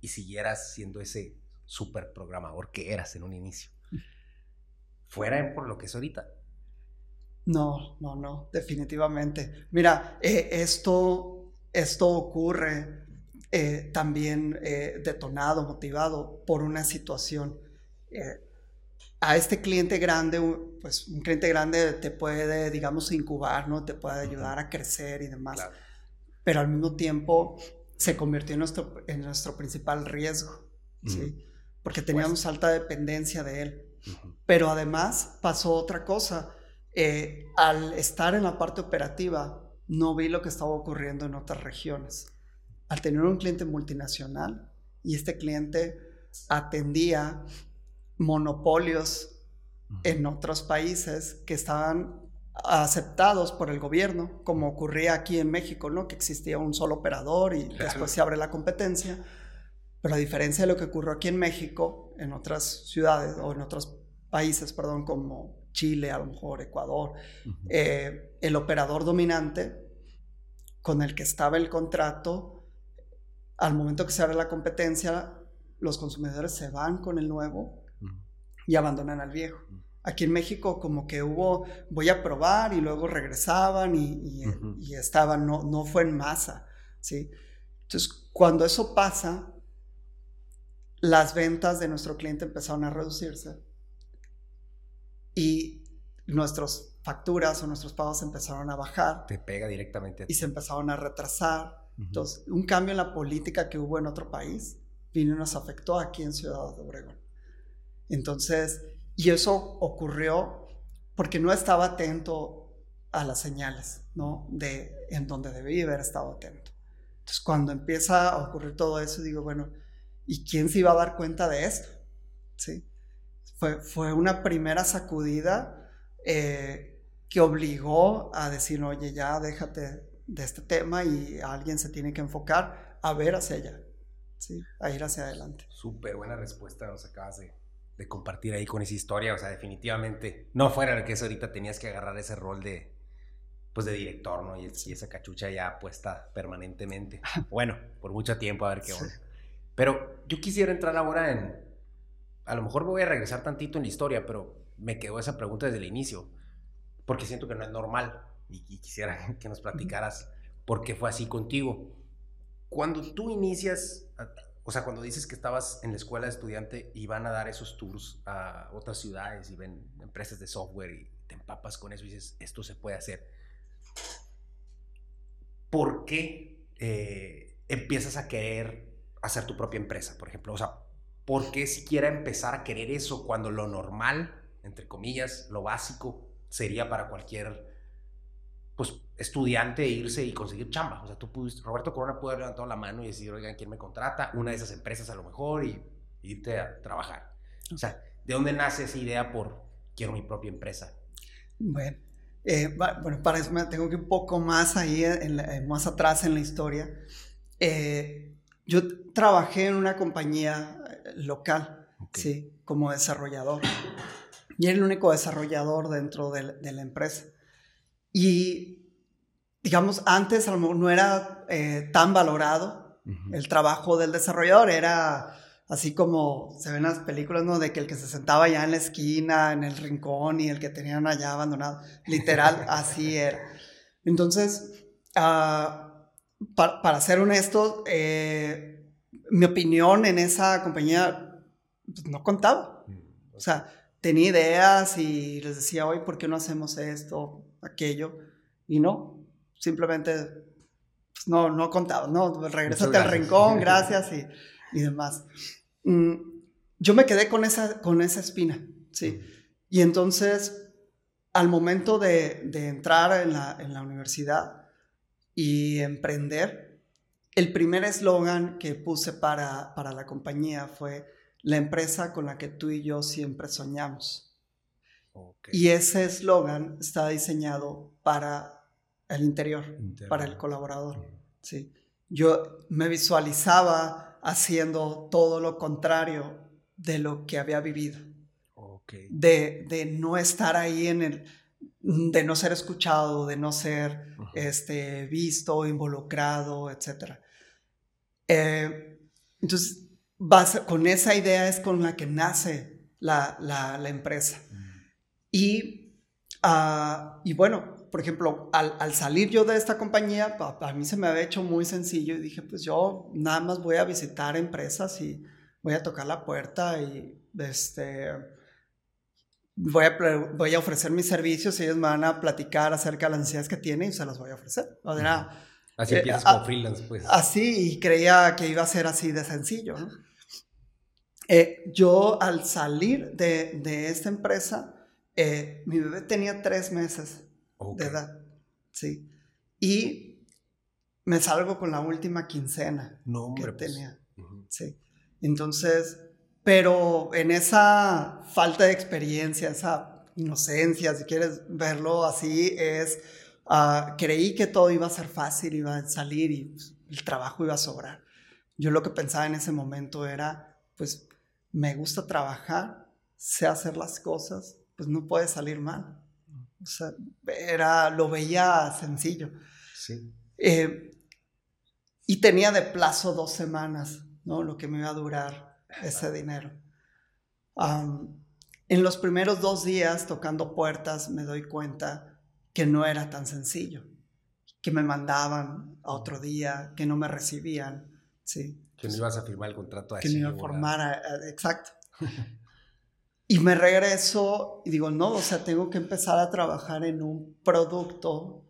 y siguieras siendo ese super programador que eras en un inicio? fuera por lo que es ahorita. No, no, no, definitivamente. Mira, eh, esto, esto ocurre eh, también eh, detonado, motivado por una situación. a este cliente grande, pues un cliente grande te puede, digamos, incubar, ¿no? Te puede ayudar a crecer y demás. Claro. Pero al mismo tiempo se convirtió en nuestro, en nuestro principal riesgo, ¿sí? Porque teníamos pues alta dependencia de él. Pero además pasó otra cosa. Eh, al estar en la parte operativa, no vi lo que estaba ocurriendo en otras regiones. Al tener un cliente multinacional y este cliente atendía monopolios en otros países que estaban aceptados por el gobierno, como ocurría aquí en México, ¿no? Que existía un solo operador y después se abre la competencia. Pero a diferencia de lo que ocurrió aquí en México, en otras ciudades o en otros países, perdón, como Chile, a lo mejor Ecuador, eh, el operador dominante con el que estaba el contrato, al momento que se abre la competencia, los consumidores se van con el nuevo y abandonan al viejo. Aquí en México como que hubo, voy a probar y luego regresaban y, y, estaban, no, no fue en masa, ¿sí? Entonces, cuando eso pasa, las ventas de nuestro cliente empezaron a reducirse y nuestras facturas o nuestros pagos empezaron a bajar. Te pega directamente. y se empezaron a retrasar. Entonces, un cambio en la política que hubo en otro país vino y nos afectó aquí en Ciudad de Obregón. Entonces, y eso ocurrió porque no estaba atento a las señales, ¿no? De en donde debía haber estado atento. Entonces, cuando empieza a ocurrir todo eso, digo, bueno, ¿Y quién se iba a dar cuenta de esto? ¿Sí? Fue, fue una primera sacudida eh, que obligó a decir, oye, ya déjate de este tema y alguien se tiene que enfocar a ver hacia allá, ¿sí? a ir hacia adelante. Súper buena respuesta nos acabas de, de, compartir ahí con esa historia, o sea, definitivamente no fuera el que eso ahorita tenías que agarrar ese rol de, pues de director, ¿no? Y, y esa cachucha ya puesta permanentemente. Bueno, por mucho tiempo, a ver qué onda. Pero yo quisiera entrar ahora en, a lo mejor me voy a regresar tantito en la historia, pero me quedó esa pregunta desde el inicio, porque siento que no es normal y, quisiera que nos platicaras por qué fue así contigo. Cuando tú inicias, o sea, cuando dices que estabas en la escuela de estudiante y van a dar esos tours a otras ciudades y ven empresas de software y te empapas con eso y dices, esto se puede hacer. ¿Por qué eh, empiezas a querer hacer tu propia empresa, por ejemplo. O sea, ¿por qué siquiera empezar a querer eso cuando lo normal, entre comillas, lo básico, sería para cualquier pues, estudiante irse y conseguir chamba? O sea, tú pudiste, Roberto Corona pudo haber levantado la mano y decir, oigan, ¿quién me contrata? Una de esas empresas a lo mejor y, irte a trabajar. O sea, ¿de dónde nace esa idea por quiero mi propia empresa? Bueno, eh, bueno, para eso me tengo que un poco más ahí, en más atrás en la historia. Eh, yo trabajé en una compañía eh, local, sí, como desarrollador. Y era el único desarrollador dentro de, la empresa. Y, digamos, antes a lo mejor no era eh, tan valorado el trabajo del desarrollador, era así como se ven en las películas, ¿no? De que el que se sentaba allá en la esquina, en el rincón y el que tenían allá abandonado, literal, así era. Entonces, uh, para, ser honesto, eh, mi opinión en esa compañía pues, no contaba. O sea, tenía ideas y les decía, hoy, ¿por qué no hacemos esto, aquello? Y no, simplemente pues no, no contaba, no, regrésate al rincón, gracias y, y demás. Mm, yo me quedé con esa, con esa espina, ¿sí? Y entonces, al momento de, de entrar en la, en la universidad y emprender, el primer eslogan que puse para, para la compañía fue la empresa con la que tú y yo siempre soñamos. Y ese eslogan está diseñado para el interior, para el colaborador. ¿sí? Yo me visualizaba haciendo todo lo contrario de lo que había vivido. De, de, no estar ahí en el, de no ser escuchado, de no ser este, visto, involucrado, etc. Eh, entonces, con esa idea es con la que nace la, la, empresa. Mm. Y, uh, y bueno, por ejemplo, al, al, salir yo de esta compañía, a, mí se me había hecho muy sencillo y dije, pues yo nada más voy a visitar empresas y voy a tocar la puerta y este, voy, a, voy a ofrecer mis servicios y ellos me van a platicar acerca de las necesidades que tienen y se las voy a ofrecer. así eh, empiezas como freelance, pues. Así, y creía que iba a ser así de sencillo. ¿no? Eh, yo al salir de, de esta empresa, eh, mi bebé tenía tres meses de edad, sí. Y me salgo con la última quincena que pues, tenía, sí. Entonces, pero en esa falta de experiencia, esa inocencia, si quieres verlo así, es, uh, creí que todo iba a ser fácil, iba a salir y pues, el trabajo iba a sobrar. Yo lo que pensaba en ese momento era, pues, me gusta trabajar, sé hacer las cosas, pues no puede salir mal. O sea, era, lo veía sencillo. Sí. Eh, y tenía de plazo dos semanas, ¿no? Lo que me iba a durar ese dinero. en los primeros dos días tocando puertas me doy cuenta que no era tan sencillo, que me mandaban a otro día, que no me recibían, ¿sí? Que no ibas a firmar el contrato así. Que no iba a formar, exacto. y me regreso y digo, no, o sea, tengo que empezar a trabajar en un producto,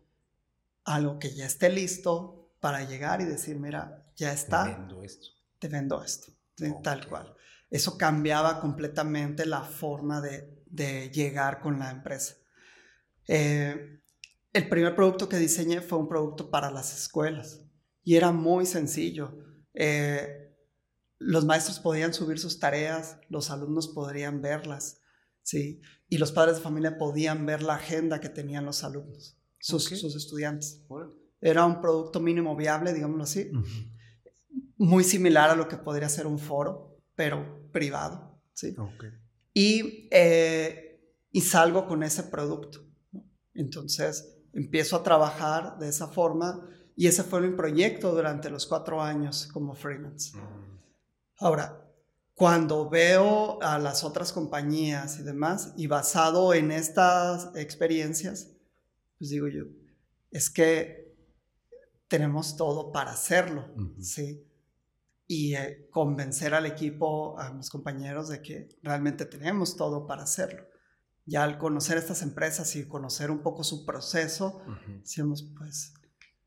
algo que ya esté listo para llegar y decir, mira, ya está. Te vendo esto. Te vendo esto, tal cual. Eso cambiaba completamente la forma de, de llegar con la empresa. Eh, el primer producto que diseñé fue un producto para las escuelas y era muy sencillo eh, los maestros podían subir sus tareas, los alumnos podrían verlas, ¿sí? Y los padres de familia podían ver la agenda que tenían los alumnos, sus, estudiantes. Era un producto mínimo viable, digámoslo así, muy similar a lo que podría ser un foro, pero privado, ¿sí? Y, eh, y salgo con ese producto. Entonces, empiezo a trabajar de esa forma y ese fue mi proyecto durante los cuatro años como freelance. Ahora, cuando veo a las otras compañías y demás, y basado en estas experiencias, pues digo yo, es que tenemos todo para hacerlo, ¿sí? Y eh, convencer al equipo, a mis compañeros, de que realmente tenemos todo para hacerlo. Ya al conocer estas empresas y conocer un poco su proceso, decimos, pues,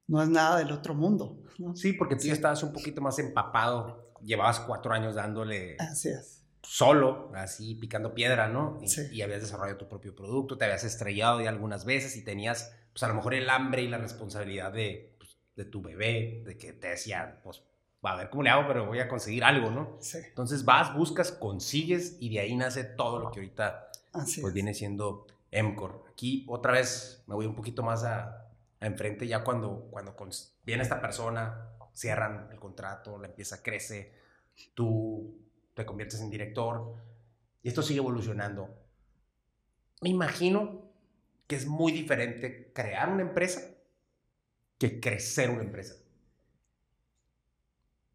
no es nada del otro mundo. Sí, porque tú ya estabas un poquito más empapado, llevabas cuatro años dándole así es. solo, así picando piedra, ¿no? Y, habías desarrollado tu propio producto, te habías estrellado ya algunas veces y tenías, pues a lo mejor el hambre y la responsabilidad de, pues, de tu bebé, de que te decía, pues va a ver cómo le hago, pero voy a conseguir algo, ¿no? Sí. Entonces vas, buscas, consigues y de ahí nace todo lo que ahorita pues viene siendo Emcor. Aquí otra vez me voy un poquito más a, enfrente ya cuando, cuando viene esta persona, cierran el contrato, la empieza a crecer, tú te conviertes en director y esto sigue evolucionando. Me imagino que es muy diferente crear una empresa que crecer una empresa.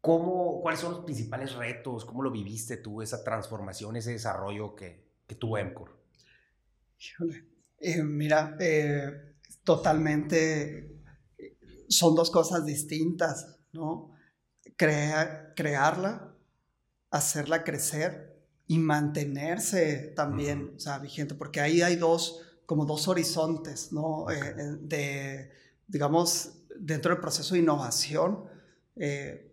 ¿Cómo, ¿Cuáles son los principales retos? ¿Cómo lo viviste tú, esa transformación, ese desarrollo que, que tuvo Emcor? Eh, mira, eh, totalmente, son dos cosas distintas, ¿no? crearla, hacerla crecer y mantenerse también, o sea, vigente, porque ahí hay dos, como dos horizontes, ¿no? Eh, de, digamos, dentro del proceso de innovación, eh,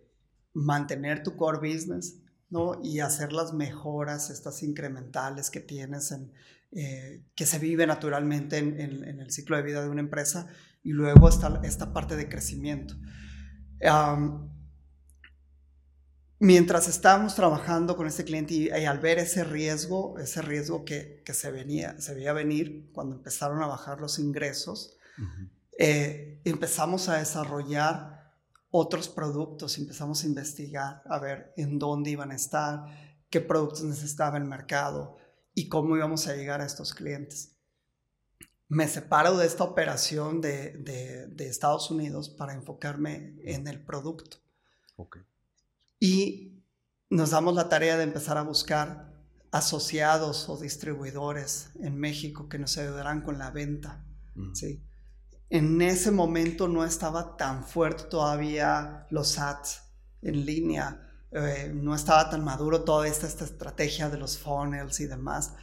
mantener tu core business, ¿no? Y hacer las mejoras, estas incrementales que tienes, en, eh, que se vive naturalmente en, el ciclo de vida de una empresa, y luego está esta parte de crecimiento. Mientras estábamos trabajando con este cliente y, al ver ese riesgo, ese riesgo que, que, se, venía, se veía venir cuando empezaron a bajar los ingresos, eh, empezamos a desarrollar otros productos, empezamos a investigar, a ver en dónde iban a estar, qué productos necesitaba el mercado y cómo íbamos a llegar a estos clientes. Me separo de esta operación de, de, Estados Unidos para enfocarme en el producto. Y nos damos la tarea de empezar a buscar asociados o distribuidores en México que nos ayudarán con la venta. ¿sí? en ese momento no estaba tan fuerte todavía los ads en línea, eh, no estaba tan maduro toda esta, esta, estrategia de los funnels y demás.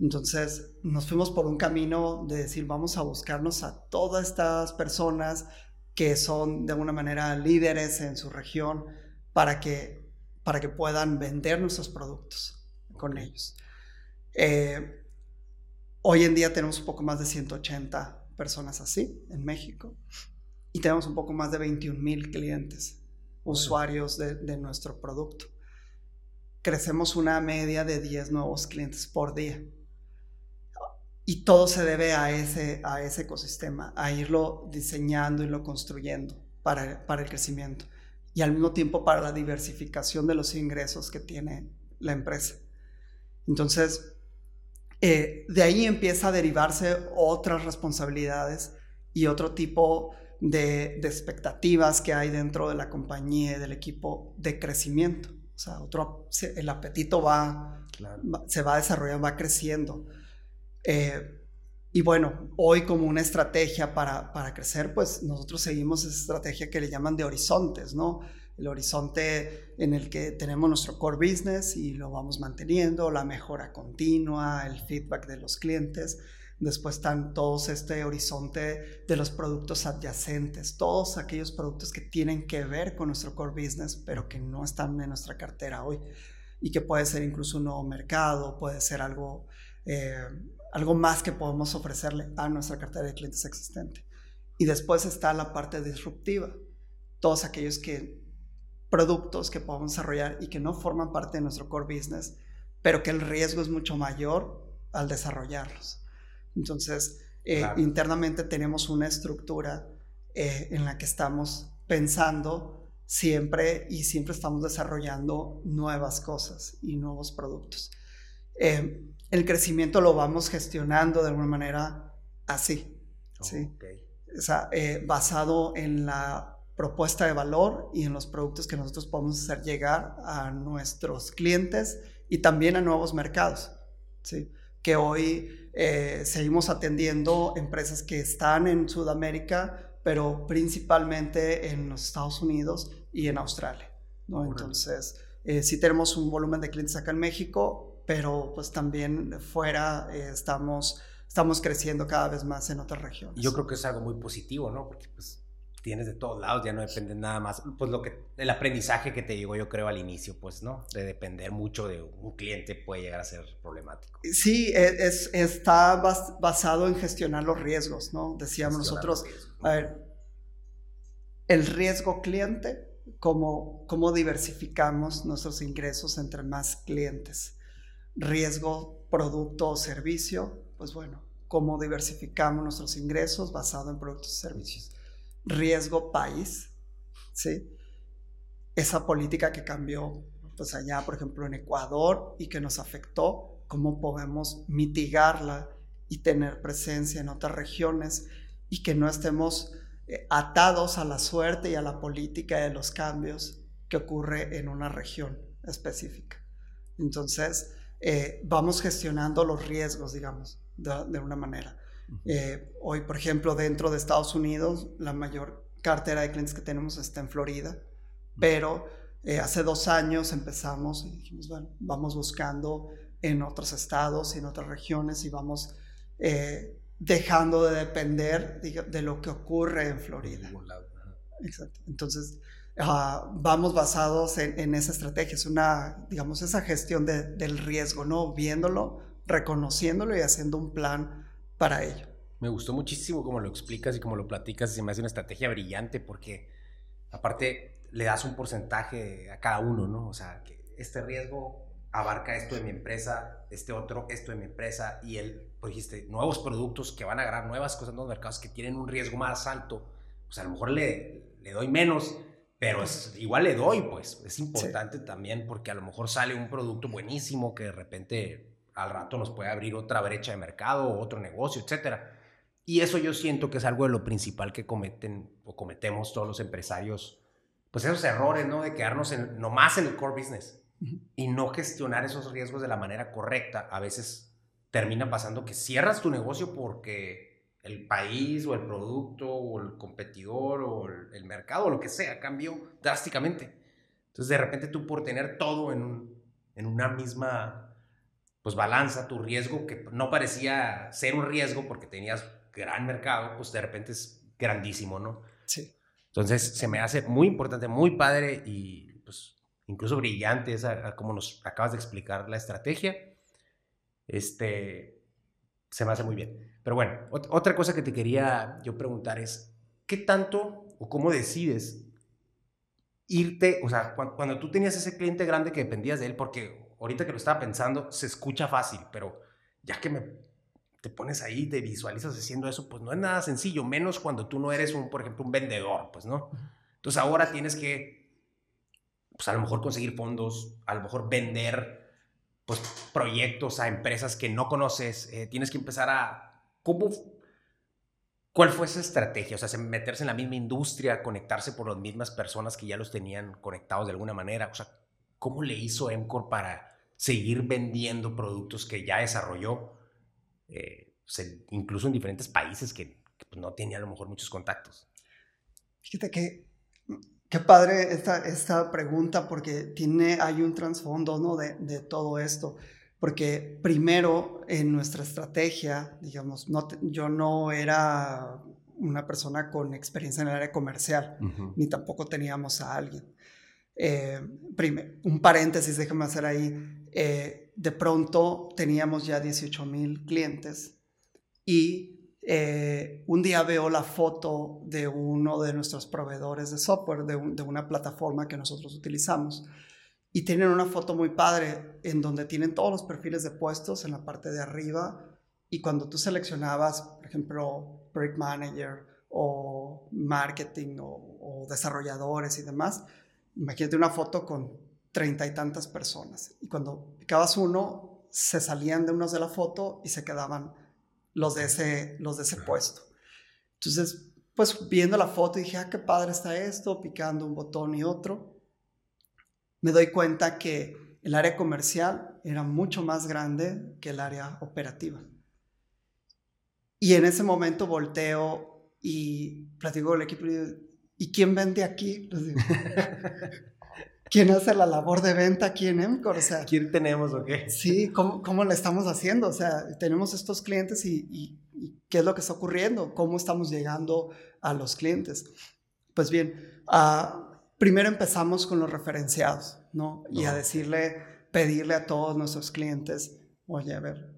Entonces nos fuimos por un camino de decir, vamos a buscarnos a todas estas personas que son de alguna manera líderes en su región para que, para que puedan vender nuestros productos con ellos. Eh, hoy en día tenemos un poco más de 180 personas así en México y tenemos un poco más de 21 mil clientes, usuarios de, nuestro producto. Crecemos una media de 10 nuevos clientes por día. Y todo se debe a ese, a ese ecosistema, a irlo diseñando y lo construyendo para, para el crecimiento y al mismo tiempo para la diversificación de los ingresos que tiene la empresa. Entonces, eh, de ahí empieza a derivarse otras responsabilidades y otro tipo de, expectativas que hay dentro de la compañía y del equipo de crecimiento. O sea, otro, el apetito va, se va desarrollando, va creciendo. Eh, y bueno, hoy como una estrategia para, para crecer, pues nosotros seguimos esa estrategia que le llaman de horizontes, ¿no? el horizonte en el que tenemos nuestro core business y lo vamos manteniendo, la mejora continua, el feedback de los clientes. Después están todos este horizonte de los productos adyacentes, todos aquellos productos que tienen que ver con nuestro core business, pero que no están en nuestra cartera hoy y que puede ser incluso un nuevo mercado, puede ser algo, eh, algo más que podemos ofrecerle a nuestra cartera de clientes existente. Y después está la parte disruptiva, todos aquellos que productos que podemos desarrollar y que no forman parte de nuestro core business, pero que el riesgo es mucho mayor al desarrollarlos. Entonces, eh, internamente tenemos una estructura eh, en la que estamos pensando siempre y siempre estamos desarrollando nuevas cosas y nuevos productos. Eh, el crecimiento lo vamos gestionando de alguna manera así, ¿sí? O sea, basado en la propuesta de valor y en los productos que nosotros podemos hacer llegar a nuestros clientes y también a nuevos mercados, ¿sí? que hoy eh, seguimos atendiendo empresas que están en Sudamérica, pero principalmente en los Estados Unidos y en Australia. ¿no? Entonces, eh, sí tenemos un volumen de clientes acá en México, pero pues también fuera eh, estamos, estamos creciendo cada vez más en otras regiones. Yo creo que es algo muy positivo, ¿no? Porque pues tienes de todos lados, ya no depende nada más, pues lo que, el aprendizaje que te llegó yo creo al inicio, pues, ¿no? De depender mucho de un cliente puede llegar a ser problemático. Sí, e, es, está basado en gestionar los riesgos, ¿no? Decíamos nosotros, a ver, el riesgo cliente, cómo, cómo diversificamos nuestros ingresos entre más clientes. Riesgo producto o servicio, pues bueno, cómo diversificamos nuestros ingresos basado en productos y servicios riesgo país, ¿sí? Esa política que cambió, pues allá, por ejemplo, en Ecuador y que nos afectó, cómo podemos mitigarla y tener presencia en otras regiones y que no estemos eh, atados a la suerte y a la política de los cambios que ocurre en una región específica. Entonces, eh, vamos gestionando los riesgos, digamos, de, de una manera. Eh, hoy, por ejemplo, dentro de Estados Unidos, la mayor cartera de clientes que tenemos está en Florida, pero eh, hace dos años empezamos y dijimos, bueno, vamos buscando en otros estados y en otras regiones y vamos eh, dejando de depender de, lo que ocurre en Florida. Exacto. Entonces, ah, vamos basados en, esa estrategia, es una, digamos, esa gestión del riesgo, ¿no? Viéndolo, reconociéndolo y haciendo un plan para ello. Me gustó muchísimo cómo lo explicas y cómo lo platicas, y se me hace una estrategia brillante porque aparte le das un porcentaje a cada uno, ¿no? O sea, que este riesgo abarca esto de mi empresa, este otro, esto de mi empresa, y él, pues dijiste, nuevos productos que van a agarrar nuevas cosas en los mercados que tienen un riesgo más alto, pues a lo mejor le, le doy menos, pero es, igual le doy, pues es importante también porque a lo mejor sale un producto buenísimo que de repente al rato nos puede abrir otra brecha de mercado otro negocio, etcétera. Y eso yo siento que es algo de lo principal que cometen o cometemos todos los empresarios, pues esos errores, ¿no? De quedarnos en, nomás en el core business y no gestionar esos riesgos de la manera correcta. A veces termina pasando que cierras tu negocio porque el país o el producto o el competidor o el, mercado o lo que sea cambió drásticamente. Entonces de repente tú por tener todo en, en una misma pues balanza, tu riesgo que no parecía ser un riesgo porque tenías gran mercado, pues de repente es grandísimo, ¿no? Sí. Entonces se me hace muy importante, muy padre y pues incluso brillante esa, como nos acabas de explicar la estrategia. Este, se me hace muy bien. Pero bueno, otra cosa que te quería yo preguntar es, ¿qué tanto o cómo decides irte, o sea, cuando, tú tenías ese cliente grande que dependías de él, porque ahorita que lo estaba pensando, se escucha fácil, pero ya que me te pones ahí, te visualizas haciendo eso, pues no es nada sencillo, menos cuando tú no eres un, por ejemplo, un vendedor, pues no. Entonces ahora tienes que, pues a lo mejor conseguir fondos, a lo mejor vender, pues proyectos a empresas que no conoces, eh, tienes que empezar a, ¿cómo, cuál fue esa estrategia? O sea, meterse en la misma industria, conectarse por las mismas personas que ya los tenían conectados de alguna manera, o sea, ¿cómo le hizo Emcor para seguir vendiendo productos que ya desarrolló? Eh, incluso en diferentes países que, pues, no tenía a lo mejor muchos contactos. Fíjate que qué padre esta, esta pregunta porque tiene, hay un trasfondo ¿no? de, todo esto. Porque primero en nuestra estrategia, digamos, no yo no era una persona con experiencia en el área comercial, ni tampoco teníamos a alguien. Eh, un paréntesis, déjame hacer ahí. Eh, de pronto teníamos ya 18 mil clientes y eh, un día veo la foto de uno de nuestros proveedores de software, de, una plataforma que nosotros utilizamos. Y tienen una foto muy padre en donde tienen todos los perfiles de puestos en la parte de arriba. Y cuando tú seleccionabas, por ejemplo, Project Manager o Marketing o, o desarrolladores y demás, imagínate una foto con treinta y tantas personas. Y cuando picabas uno, se salían de unos de la foto y se quedaban los de ese, los de ese puesto. Entonces, pues viendo la foto dije, ah, qué padre está esto, picando un botón y otro. Me doy cuenta que el área comercial era mucho más grande que el área operativa. Y en ese momento volteo y platico con el equipo y digo, ¿y quién vende aquí? quién hace la labor de venta aquí en Emcor. O sea, ¿Quién tenemos o qué? Sí, ¿cómo, cómo le estamos haciendo? O sea, tenemos estos clientes y, qué es lo que está ocurriendo, cómo estamos llegando a los clientes. Pues bien, uh, primero empezamos con los referenciados, ¿no? Y a decirle, pedirle a todos nuestros clientes, oye, a ver,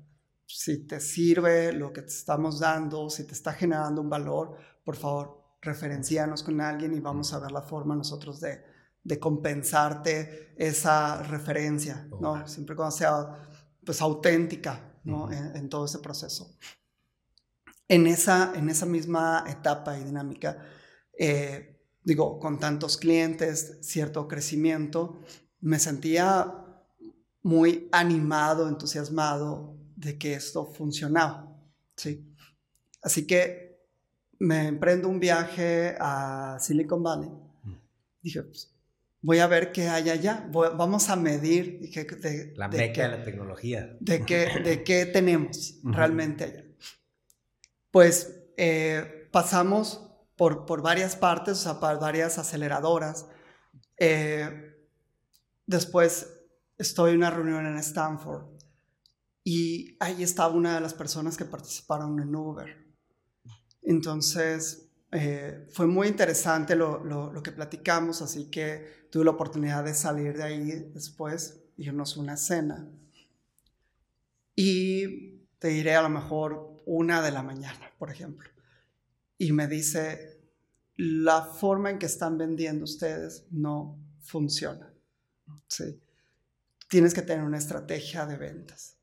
si te sirve lo que te estamos dando, si te está generando un valor, por favor, referencianos con alguien y vamos a ver la forma nosotros de de compensarte esa referencia, ¿no? Siempre cuando sea, pues, auténtica, ¿no? en, todo ese proceso. En esa, en esa misma etapa y dinámica, eh, digo, con tantos clientes, cierto crecimiento, me sentía muy animado, entusiasmado de que esto funcionaba, ¿sí? Así que me emprendo un viaje a Silicon Valley. Dije, pues, voy a ver qué hay allá, vamos a medir. De, la meca de, la tecnología. De qué, de qué tenemos realmente allá. Pues eh, pasamos por, por varias partes, o sea, por varias aceleradoras. Eh, después estoy en una reunión en Stanford Y ahí estaba una de las personas que participaron en Uber. Entonces, eh, fue muy interesante lo, lo, que platicamos, así que tuve la oportunidad de salir de ahí después, irnos a una cena. Y te diré a lo mejor una de la mañana, por ejemplo. Y me dice, la forma en que están vendiendo ustedes no funciona. ¿sí? Tienes que tener una estrategia de ventas.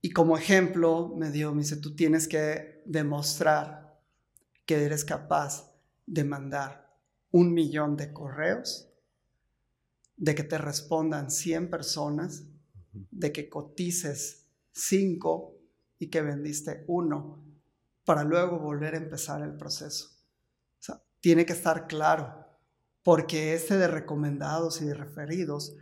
Y como ejemplo me dio, me dice, tú tienes que demostrar que eres capaz de mandar un millón de correos, de que te respondan 100 personas, de que cotices 5 y que vendiste uno, para luego volver a empezar el proceso. O sea, tiene que estar claro, porque este de recomendados y de referidos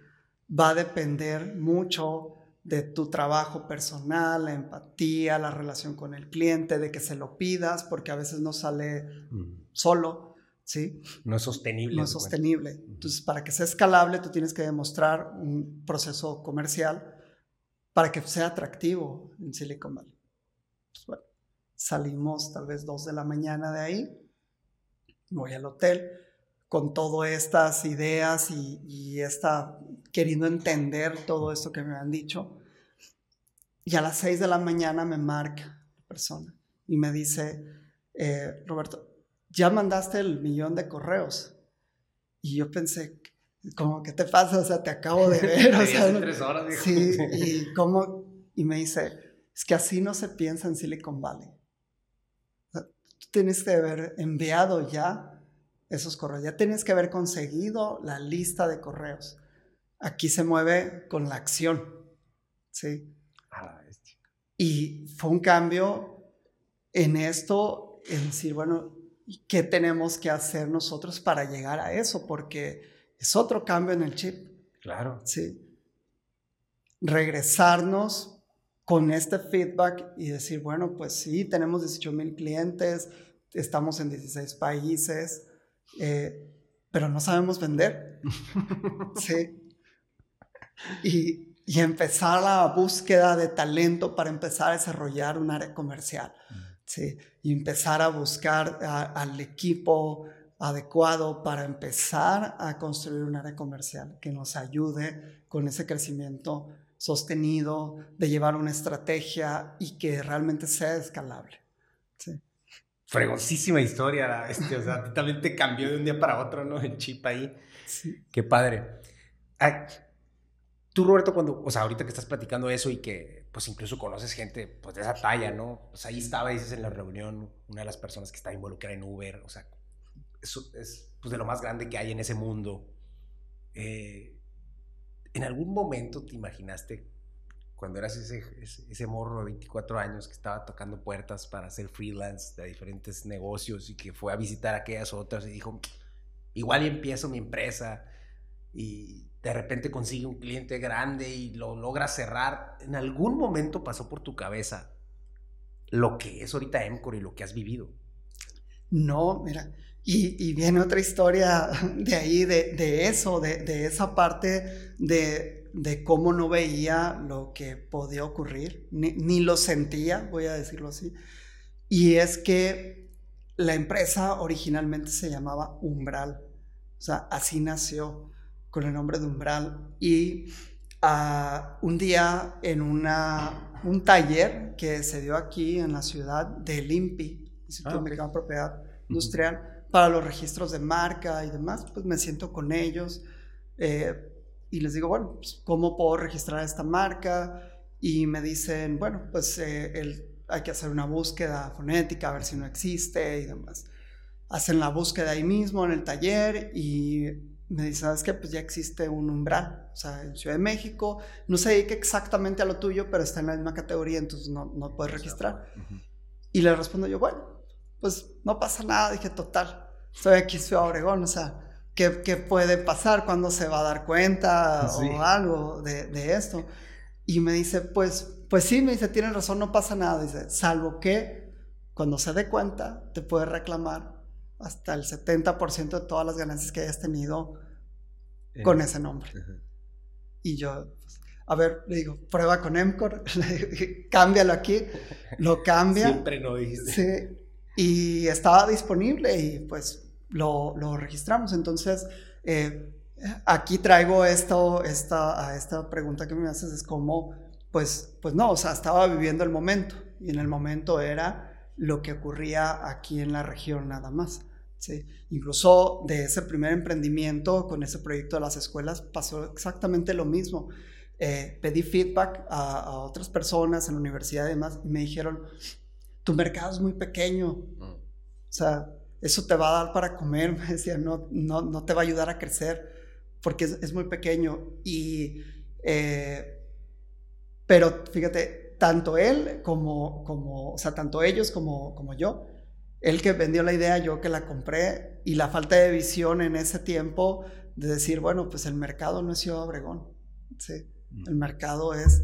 va a depender mucho de tu trabajo personal, la empatía, la relación con el cliente, de que se lo pidas, porque a veces no sale solo, ¿sí? No es sostenible. No es sostenible. Entonces, para que sea escalable, tú tienes que demostrar un proceso comercial para que sea atractivo en Silicon Valley. Pues, bueno, salimos tal vez dos de la mañana de ahí, voy al hotel, con todas estas ideas y, y esta, queriendo entender todo esto que me han dicho. Y a las seis de la mañana me marca la persona y me dice, eh, Roberto, ya mandaste el millón de correos. Y yo pensé, como, ¿qué te pasa? O sea, te acabo de ver. O sea, tres horas, Sí, y, como, y me dice, es que así no se piensa en Silicon Valley. Tú tienes que haber enviado ya esos correos. Ya tienes que haber conseguido la lista de correos. Aquí se mueve con la acción. ¿Sí? Y fue un cambio en esto, en decir, bueno, ¿qué tenemos que hacer nosotros para llegar a eso? Porque es otro cambio en el chip. Claro. Sí. Regresarnos con este feedback y decir, bueno, pues sí, tenemos 18 mil clientes, estamos en 16 países, eh, pero no sabemos vender. sí. Y, empezar la búsqueda de talento para empezar a desarrollar un área comercial. Sí. Y empezar a buscar al equipo adecuado para empezar a construir un área comercial que nos ayude con ese crecimiento sostenido, de llevar una estrategia y que realmente sea escalable. Sí fregosísima historia, este, o sea, totalmente cambió de un día para otro, ¿no? El chip ahí. Sí. Qué padre. tú, Roberto, cuando, o sea, ahorita que estás platicando eso y que, pues, incluso conoces gente, pues, de esa talla, ¿no? Pues ahí estaba, dices, en la reunión, una de las personas que está involucrada en Uber, o sea, eso es, pues, de lo más grande que hay en ese mundo. Eh, ¿En algún momento te imaginaste cuando eras ese, ese, morro de 24 años que estaba tocando puertas para hacer freelance de diferentes negocios y que fue a visitar aquellas otras y dijo, igual y empiezo mi empresa y de repente consigue un cliente grande y lo logra cerrar. ¿En algún momento pasó por tu cabeza lo que es ahorita Emcor y lo que has vivido? No, mira, y, viene otra historia de ahí, de, de eso, de, de esa parte de de cómo no veía lo que podía ocurrir, ni, lo sentía, voy a decirlo así. Y es que la empresa originalmente se llamaba Umbral, o sea, así nació con el nombre de Umbral. Y ah, un día en una, un taller que se dio aquí en la ciudad de INPI, Instituto ah, Americano de Propiedad Industrial, para los registros de marca y demás, pues me siento con ellos. Eh, y les digo, bueno, pues, ¿cómo puedo registrar esta marca? Y me dicen, bueno, pues eh, hay que hacer una búsqueda fonética, a ver si no existe y demás. Hacen la búsqueda ahí mismo en el taller y me dicen, ¿sabes qué? Pues ya existe un umbral, o sea, en Ciudad de México, no se dedica exactamente a lo tuyo, pero está en la misma categoría, entonces no, no puedes registrar. Y le respondo yo, bueno, pues no pasa nada, dije, total, estoy aquí en Ciudad Obregón, o sea, ¿Qué, puede pasar? cuando se va a dar cuenta o algo de, esto? Y me dice, pues, pues sí, me dice, tienes razón, no pasa nada. Dice, salvo que cuando se dé cuenta, te puede reclamar hasta el 70% de todas las ganancias que hayas tenido con ese nombre. Y yo, pues, a ver, le digo, prueba con Emcor, cámbialo aquí, lo cambia. Siempre no dijiste. Sí, y estaba disponible y pues lo, lo registramos. Entonces, eh, aquí traigo esto, esta, a esta pregunta que me haces, es como, pues, pues no, o sea, estaba viviendo el momento y en el momento era lo que ocurría aquí en la región nada más. Sí. Incluso de ese primer emprendimiento con ese proyecto de las escuelas pasó exactamente lo mismo. Eh, pedí feedback a, a, otras personas en la universidad y demás y me dijeron, tu mercado es muy pequeño, mm. o sea, eso te va a dar para comer, me decía, no, no, no te va a ayudar a crecer porque es, es muy pequeño. Y, eh, pero fíjate, tanto él como, como, o sea, tanto ellos como, como yo, él que vendió la idea, yo que la compré, y la falta de visión en ese tiempo de decir, bueno, pues el mercado no es Ciudad Obregón, ¿sí? Mm. el mercado es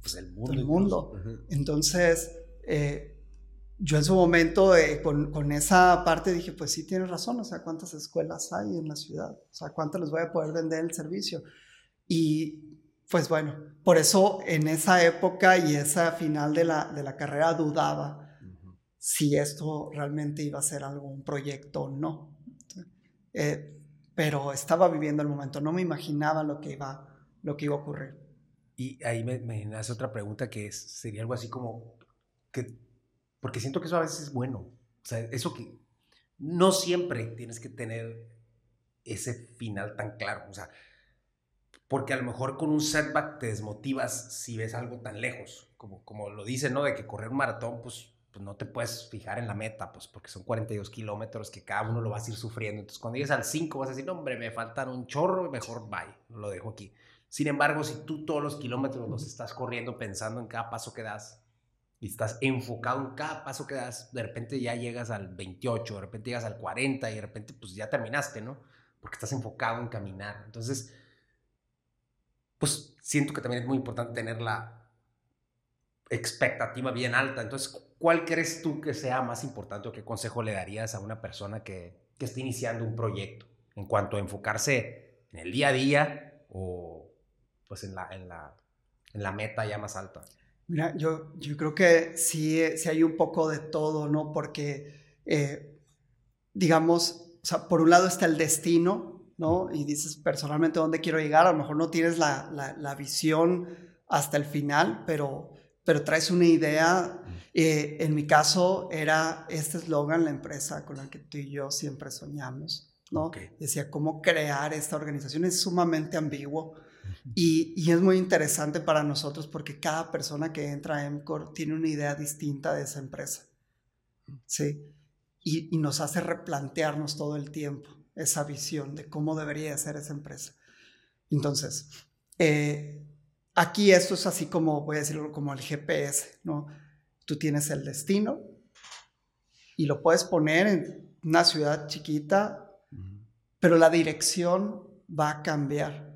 pues el mundo. El mundo. Entonces, eh, yo en su momento, eh, con, con, esa parte, dije, pues sí, tienes razón, o sea, ¿cuántas escuelas hay en la ciudad? O sea, ¿cuánto les voy a poder vender el servicio? Y pues bueno, por eso en esa época y esa final de la, de la carrera dudaba si esto realmente iba a ser algún proyecto o no. Eh, pero estaba viviendo el momento, no me imaginaba lo que iba, lo que iba a ocurrir. Y ahí me, me hace otra pregunta que es, sería algo así como que, porque siento que eso a veces es bueno, o sea, eso que no siempre tienes que tener ese final tan claro, o sea, porque a lo mejor con un setback te desmotivas si ves algo tan lejos, como, como lo dicen, ¿no? De que correr un maratón, pues pues no te puedes fijar en la meta, pues porque son 42 kilómetros que cada uno lo vas a ir sufriendo. Entonces, cuando llegues al 5 vas a decir, hombre, me faltan un chorro, mejor bye, lo dejo aquí. Sin embargo, si tú todos los kilómetros los estás corriendo pensando en cada paso que das y estás enfocado en cada paso que das, de repente ya llegas al 28, de repente llegas al 40 y de repente pues ya terminaste, ¿no? Porque estás enfocado en caminar. Entonces, pues siento que también es muy importante tener la expectativa bien alta. Entonces, ¿cuál crees tú que sea más importante o qué consejo le darías a una persona que, que esté iniciando un proyecto en cuanto a enfocarse en el día a día o pues en la, en la, en la meta ya más alta? Mira, yo, yo creo que sí, sí hay un poco de todo, ¿no? Porque, eh, digamos, o sea, por un lado está el destino, ¿no? Y dices personalmente dónde quiero llegar, a lo mejor no tienes la, la, la visión hasta el final, pero pero traes una idea. Eh, en mi caso era este eslogan, la empresa con la que tú y yo siempre soñamos, ¿no? Decía, ¿cómo crear esta organización? Es sumamente ambiguo y, y, es muy interesante para nosotros porque cada persona que entra a EMCOR tiene una idea distinta de esa empresa, ¿sí? Y, y nos hace replantearnos todo el tiempo esa visión de cómo debería ser esa empresa. Entonces, eh, Aquí esto es así como, voy a decirlo como el GPS, ¿no? Tú tienes el destino y lo puedes poner en una ciudad chiquita, pero la dirección va a cambiar,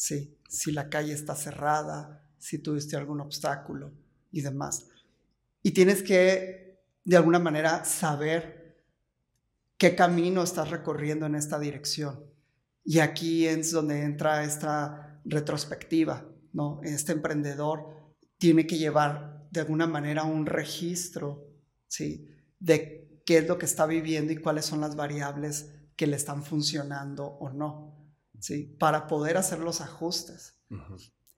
Si la calle está cerrada, si tuviste algún obstáculo y demás. Y tienes que, de alguna manera, saber qué camino estás recorriendo en esta dirección. Y aquí es donde entra esta retrospectiva, ¿no? Este emprendedor tiene que llevar de alguna manera un registro, ¿sí? De qué es lo que está viviendo y cuáles son las variables que le están funcionando o no, ¿sí? Para poder hacer los ajustes,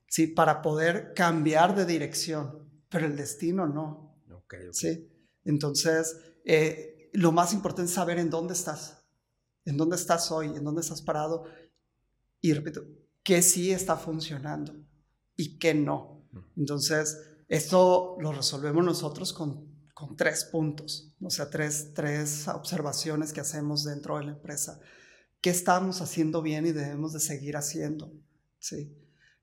¿sí? Para poder cambiar de dirección, pero el destino no, ¿sí? Entonces, eh, lo más importante es saber en dónde estás, en dónde estás hoy, en dónde estás parado y repito, qué sí está funcionando y qué no. Entonces, esto lo resolvemos nosotros con, con tres puntos, o sea, tres, tres observaciones que hacemos dentro de la empresa. ¿Qué estamos haciendo bien y debemos de seguir haciendo? ¿Sí?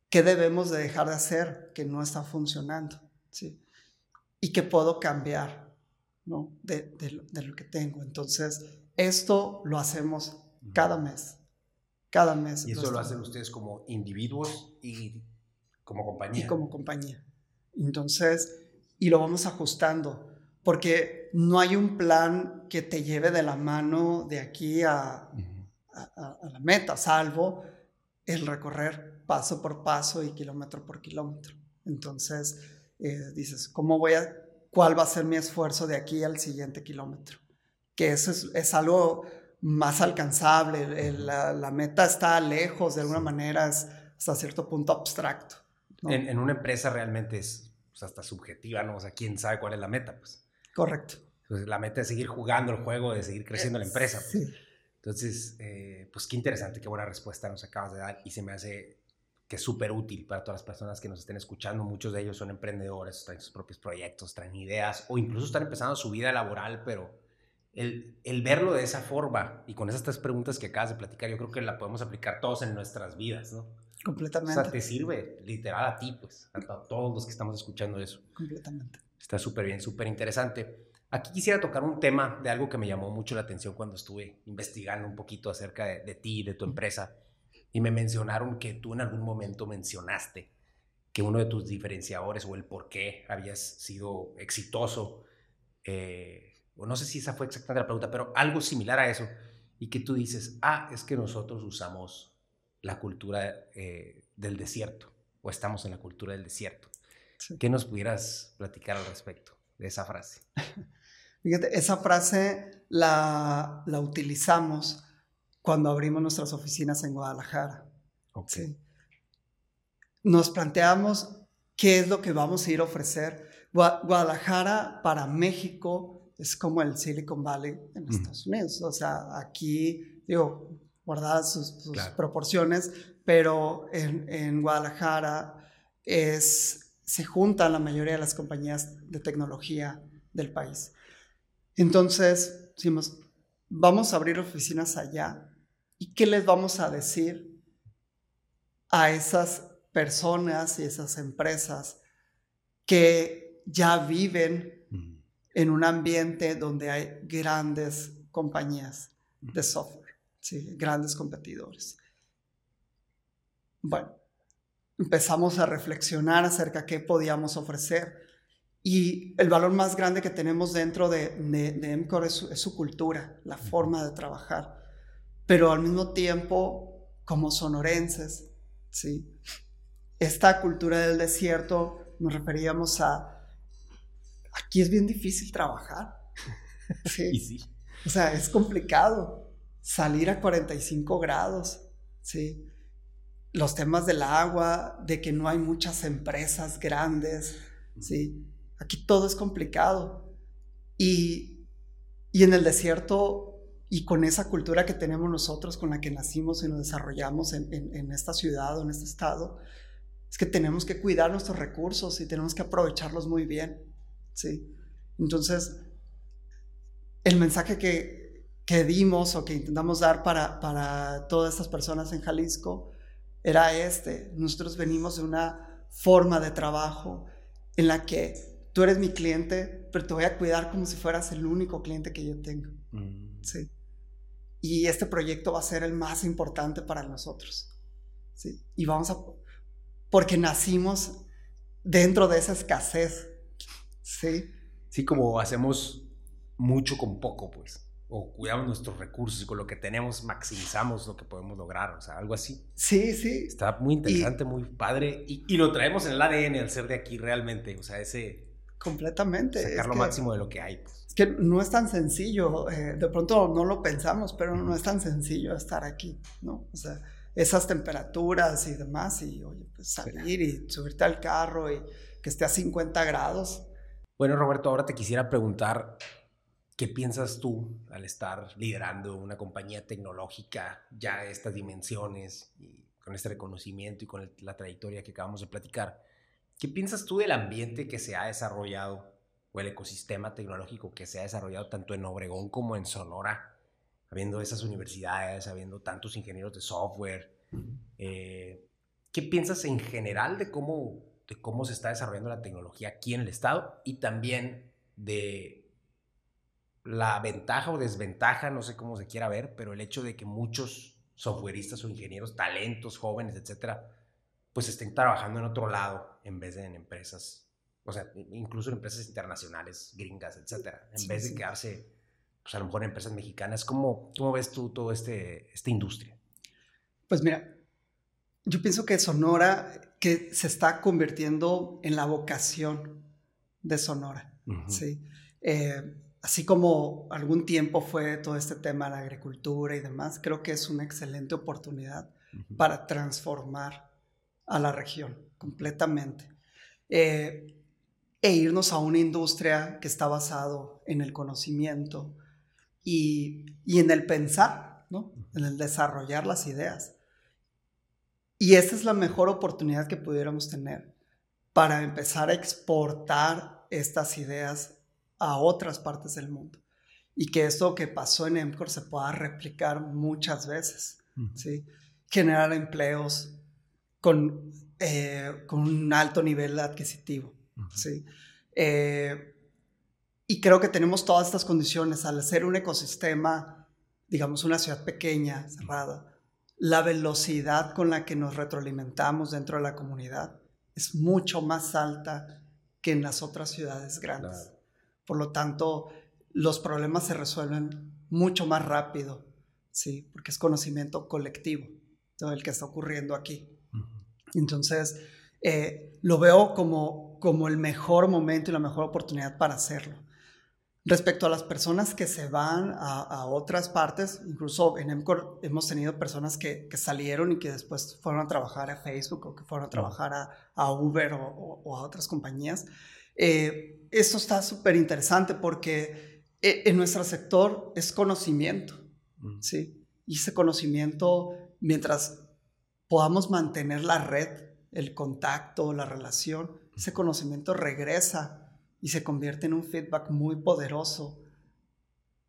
¿Qué debemos de dejar de hacer que no está funcionando? ¿Sí? ¿Y qué puedo cambiar ¿no? de, de, de lo que tengo? Entonces, esto lo hacemos cada mes. Cada mes. Y eso lo hacen ustedes como individuos y como compañía. Y como compañía. Entonces, y lo vamos ajustando, porque no hay un plan que te lleve de la mano de aquí a, a, la meta, salvo el recorrer paso por paso y kilómetro por kilómetro. Entonces, eh, dices, ¿cómo voy a, cuál va a ser mi esfuerzo de aquí al siguiente kilómetro? Que eso es, es algo más alcanzable, la, meta está lejos, de alguna manera es hasta cierto punto abstracto. En, una empresa realmente es pues, hasta subjetiva, ¿no? O sea, quién sabe cuál es la meta, pues. Correcto. Pues la meta es seguir jugando el juego, de seguir creciendo la empresa. Pues. Sí. Entonces, eh, pues qué interesante, qué buena respuesta nos acabas de dar y se me hace que es súper útil para todas las personas que nos estén escuchando. Muchos de ellos son emprendedores, traen sus propios proyectos, traen ideas o incluso están empezando su vida laboral, pero el, el, verlo de esa forma y con esas tres preguntas que acabas de platicar, yo creo que la podemos aplicar todos en nuestras vidas, ¿no? Completamente. O sea, te sirve literal a ti, pues, a, todos los que estamos escuchando eso. Completamente. Está súper bien, súper interesante. Aquí quisiera tocar un tema de algo que me llamó mucho la atención cuando estuve investigando un poquito acerca de, de ti y de tu empresa. Y me mencionaron que tú en algún momento mencionaste que uno de tus diferenciadores o el por qué habías sido exitoso eh, o no sé si esa fue exactamente la pregunta, pero algo similar a eso, y que tú dices, ah, es que nosotros usamos la cultura eh, del desierto, o estamos en la cultura del desierto. ¿Qué nos pudieras platicar al respecto de esa frase? Fíjate, esa frase la, la utilizamos cuando abrimos nuestras oficinas en Guadalajara. Okay. Nos planteamos qué es lo que vamos a ir a ofrecer. Guadalajara para México es como el Silicon Valley en Estados Unidos. O sea, aquí, digo, guardadas sus, proporciones, pero en, en, Guadalajara es, se juntan la mayoría de las compañías de tecnología del país. Entonces, decimos, vamos a abrir oficinas allá. ¿Y qué les vamos a decir a esas personas y esas empresas que ya viven en un ambiente donde hay grandes compañías de software, ¿sí? grandes competidores. Bueno, empezamos a reflexionar acerca de qué podíamos ofrecer y el valor más grande que tenemos dentro de, de, MCOR es su, cultura, la forma de trabajar, pero al mismo tiempo, como sonorenses, ¿sí? esta cultura del desierto nos referíamos a aquí es bien difícil trabajar. Sí. sí. O sea, es complicado salir a 45 grados, ¿sí? Los temas del agua, de que no hay muchas empresas grandes, ¿sí? Aquí todo es complicado. Y, y en el desierto, y con esa cultura que tenemos nosotros, con la que nacimos y nos desarrollamos en, en, esta ciudad o en este estado, es que tenemos que cuidar nuestros recursos y tenemos que aprovecharlos muy bien. ¿sí? Entonces, el mensaje que, que dimos o que intentamos dar para, para todas estas personas en Jalisco era este. Nosotros venimos de una forma de trabajo en la que tú eres mi cliente, pero te voy a cuidar como si fueras el único cliente que yo tengo. Mm. Sí. Y este proyecto va a ser el más importante para nosotros. Sí. Y vamos a... Porque nacimos dentro de esa escasez Sí. Sí, como hacemos mucho con poco, pues. O cuidamos nuestros recursos y con lo que tenemos maximizamos lo que podemos lograr, o sea, algo así. Sí, sí. Está muy interesante, muy padre. Y, lo traemos en el ADN al ser de aquí realmente, o sea, ese... Completamente. Sacar lo máximo de lo que hay. Pues. Es que no es tan sencillo, eh, de pronto no lo pensamos, pero no es tan sencillo estar aquí, ¿no? O sea, esas temperaturas y demás, y oye, pues salir y subirte al carro y que esté a 50 grados, bueno, Roberto, ahora te quisiera preguntar, ¿qué piensas tú al estar liderando una compañía tecnológica ya de estas dimensiones y con este reconocimiento y con la trayectoria que acabamos de platicar? ¿Qué piensas tú del ambiente que se ha desarrollado o el ecosistema tecnológico que se ha desarrollado tanto en Obregón como en Sonora, habiendo esas universidades, habiendo tantos ingenieros de software? Eh, ¿Qué piensas en general de cómo de cómo se está desarrollando la tecnología aquí en el estado y también de la ventaja o desventaja, no sé cómo se quiera ver, pero el hecho de que muchos softwareistas o ingenieros, talentos, jóvenes, etcétera, pues estén trabajando en otro lado en vez de en empresas, o sea, incluso en empresas internacionales, gringas, etcétera, en vez de quedarse, pues a lo mejor en empresas mexicanas. ¿Cómo, cómo ves tú toda este, esta industria? Pues mira, yo pienso que Sonora, que se está convirtiendo en la vocación de Sonora, ¿sí? Eh, así como algún tiempo fue todo este tema de la agricultura y demás, creo que es una excelente oportunidad para transformar a la región completamente. Eh, e irnos a una industria que está basado en el conocimiento y, en el pensar, ¿no? en el desarrollar las ideas. Y esa es la mejor oportunidad que pudiéramos tener para empezar a exportar estas ideas a otras partes del mundo. Y que esto que pasó en EMCOR se pueda replicar muchas veces. ¿sí? Generar empleos con, eh, con un alto nivel adquisitivo. ¿sí? Eh, y creo que tenemos todas estas condiciones al ser un ecosistema, digamos, una ciudad pequeña, cerrada. La velocidad con la que nos retroalimentamos dentro de la comunidad es mucho más alta que en las otras ciudades grandes. Por lo tanto, los problemas se resuelven mucho más rápido, ¿sí? Porque es conocimiento colectivo, todo el que está ocurriendo aquí. Entonces, eh, lo veo como, como el mejor momento y la mejor oportunidad para hacerlo. Respecto a las personas que se van a, otras partes, incluso en EMCOR hemos tenido personas que, salieron y que después fueron a trabajar a Facebook o que fueron a trabajar a, Uber o, a otras compañías. Eh, esto está súper interesante porque eh, en nuestro sector es conocimiento, ¿sí? Y ese conocimiento, mientras podamos mantener la red, el contacto, la relación, ese conocimiento regresa y se convierte en un feedback muy poderoso,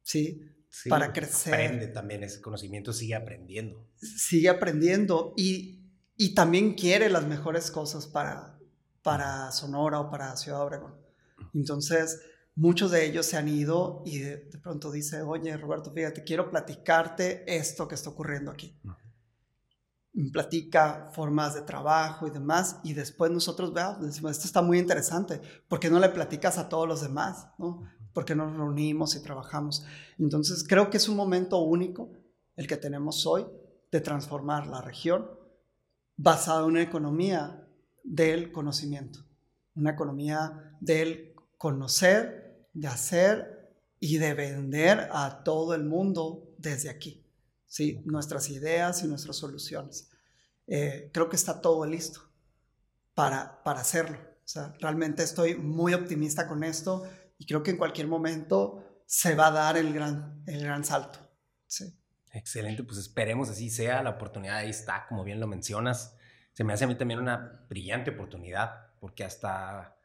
¿sí? Para crecer. Aprende también, ese conocimiento sigue aprendiendo. Sigue aprendiendo y, y también quiere las mejores cosas para, para Sonora o para Ciudad Obregón. Entonces, muchos de ellos se han ido y de, pronto dice, oye, Roberto, fíjate, quiero platicarte esto que está ocurriendo aquí platica formas de trabajo y demás, y después nosotros veamos, decimos, esto está muy interesante, ¿por qué no le platicas a todos los demás? ¿no? ¿Por qué nos reunimos y trabajamos? Entonces, creo que es un momento único el que tenemos hoy de transformar la región basada en una economía del conocimiento, una economía del conocer, de hacer y de vender a todo el mundo desde aquí. ¿Sí? nuestras ideas y nuestras soluciones. Eh, creo que está todo listo para, para hacerlo. O sea, realmente estoy muy optimista con esto y creo que en cualquier momento se va a dar el gran, el gran salto. Sí. Excelente, pues esperemos así sea, la oportunidad ahí está, como bien lo mencionas. Se me hace a mí también una brillante oportunidad, porque hasta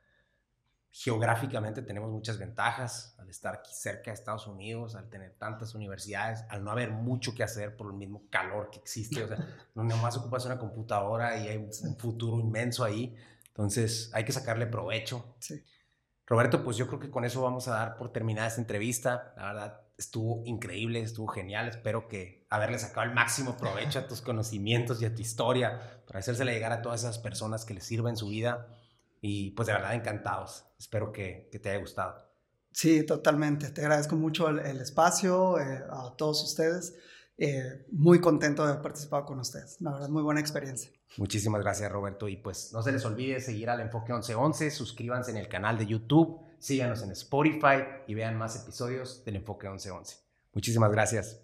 geográficamente tenemos muchas ventajas al estar aquí cerca de Estados Unidos, al tener tantas universidades, al no haber mucho que hacer por el mismo calor que existe. O sea, no nomás ocupas una computadora y hay un futuro inmenso ahí. Entonces hay que sacarle provecho. Sí. Roberto, pues yo creo que con eso vamos a dar por terminada esta entrevista. La verdad, estuvo increíble, estuvo genial. Espero que haberle sacado el máximo provecho a tus conocimientos y a tu historia para hacérsela llegar a todas esas personas que les sirva en su vida. Y pues de verdad encantados. Espero que, te haya gustado. Sí, totalmente. Te agradezco mucho el, espacio, eh, a todos ustedes. Eh, muy contento de haber participado con ustedes. La verdad, muy buena experiencia. Muchísimas gracias, Roberto. Y pues no se les olvide seguir al Enfoque 1111, suscríbanse en el canal de YouTube, síganos en Spotify y vean más episodios del Enfoque 1111. Muchísimas gracias.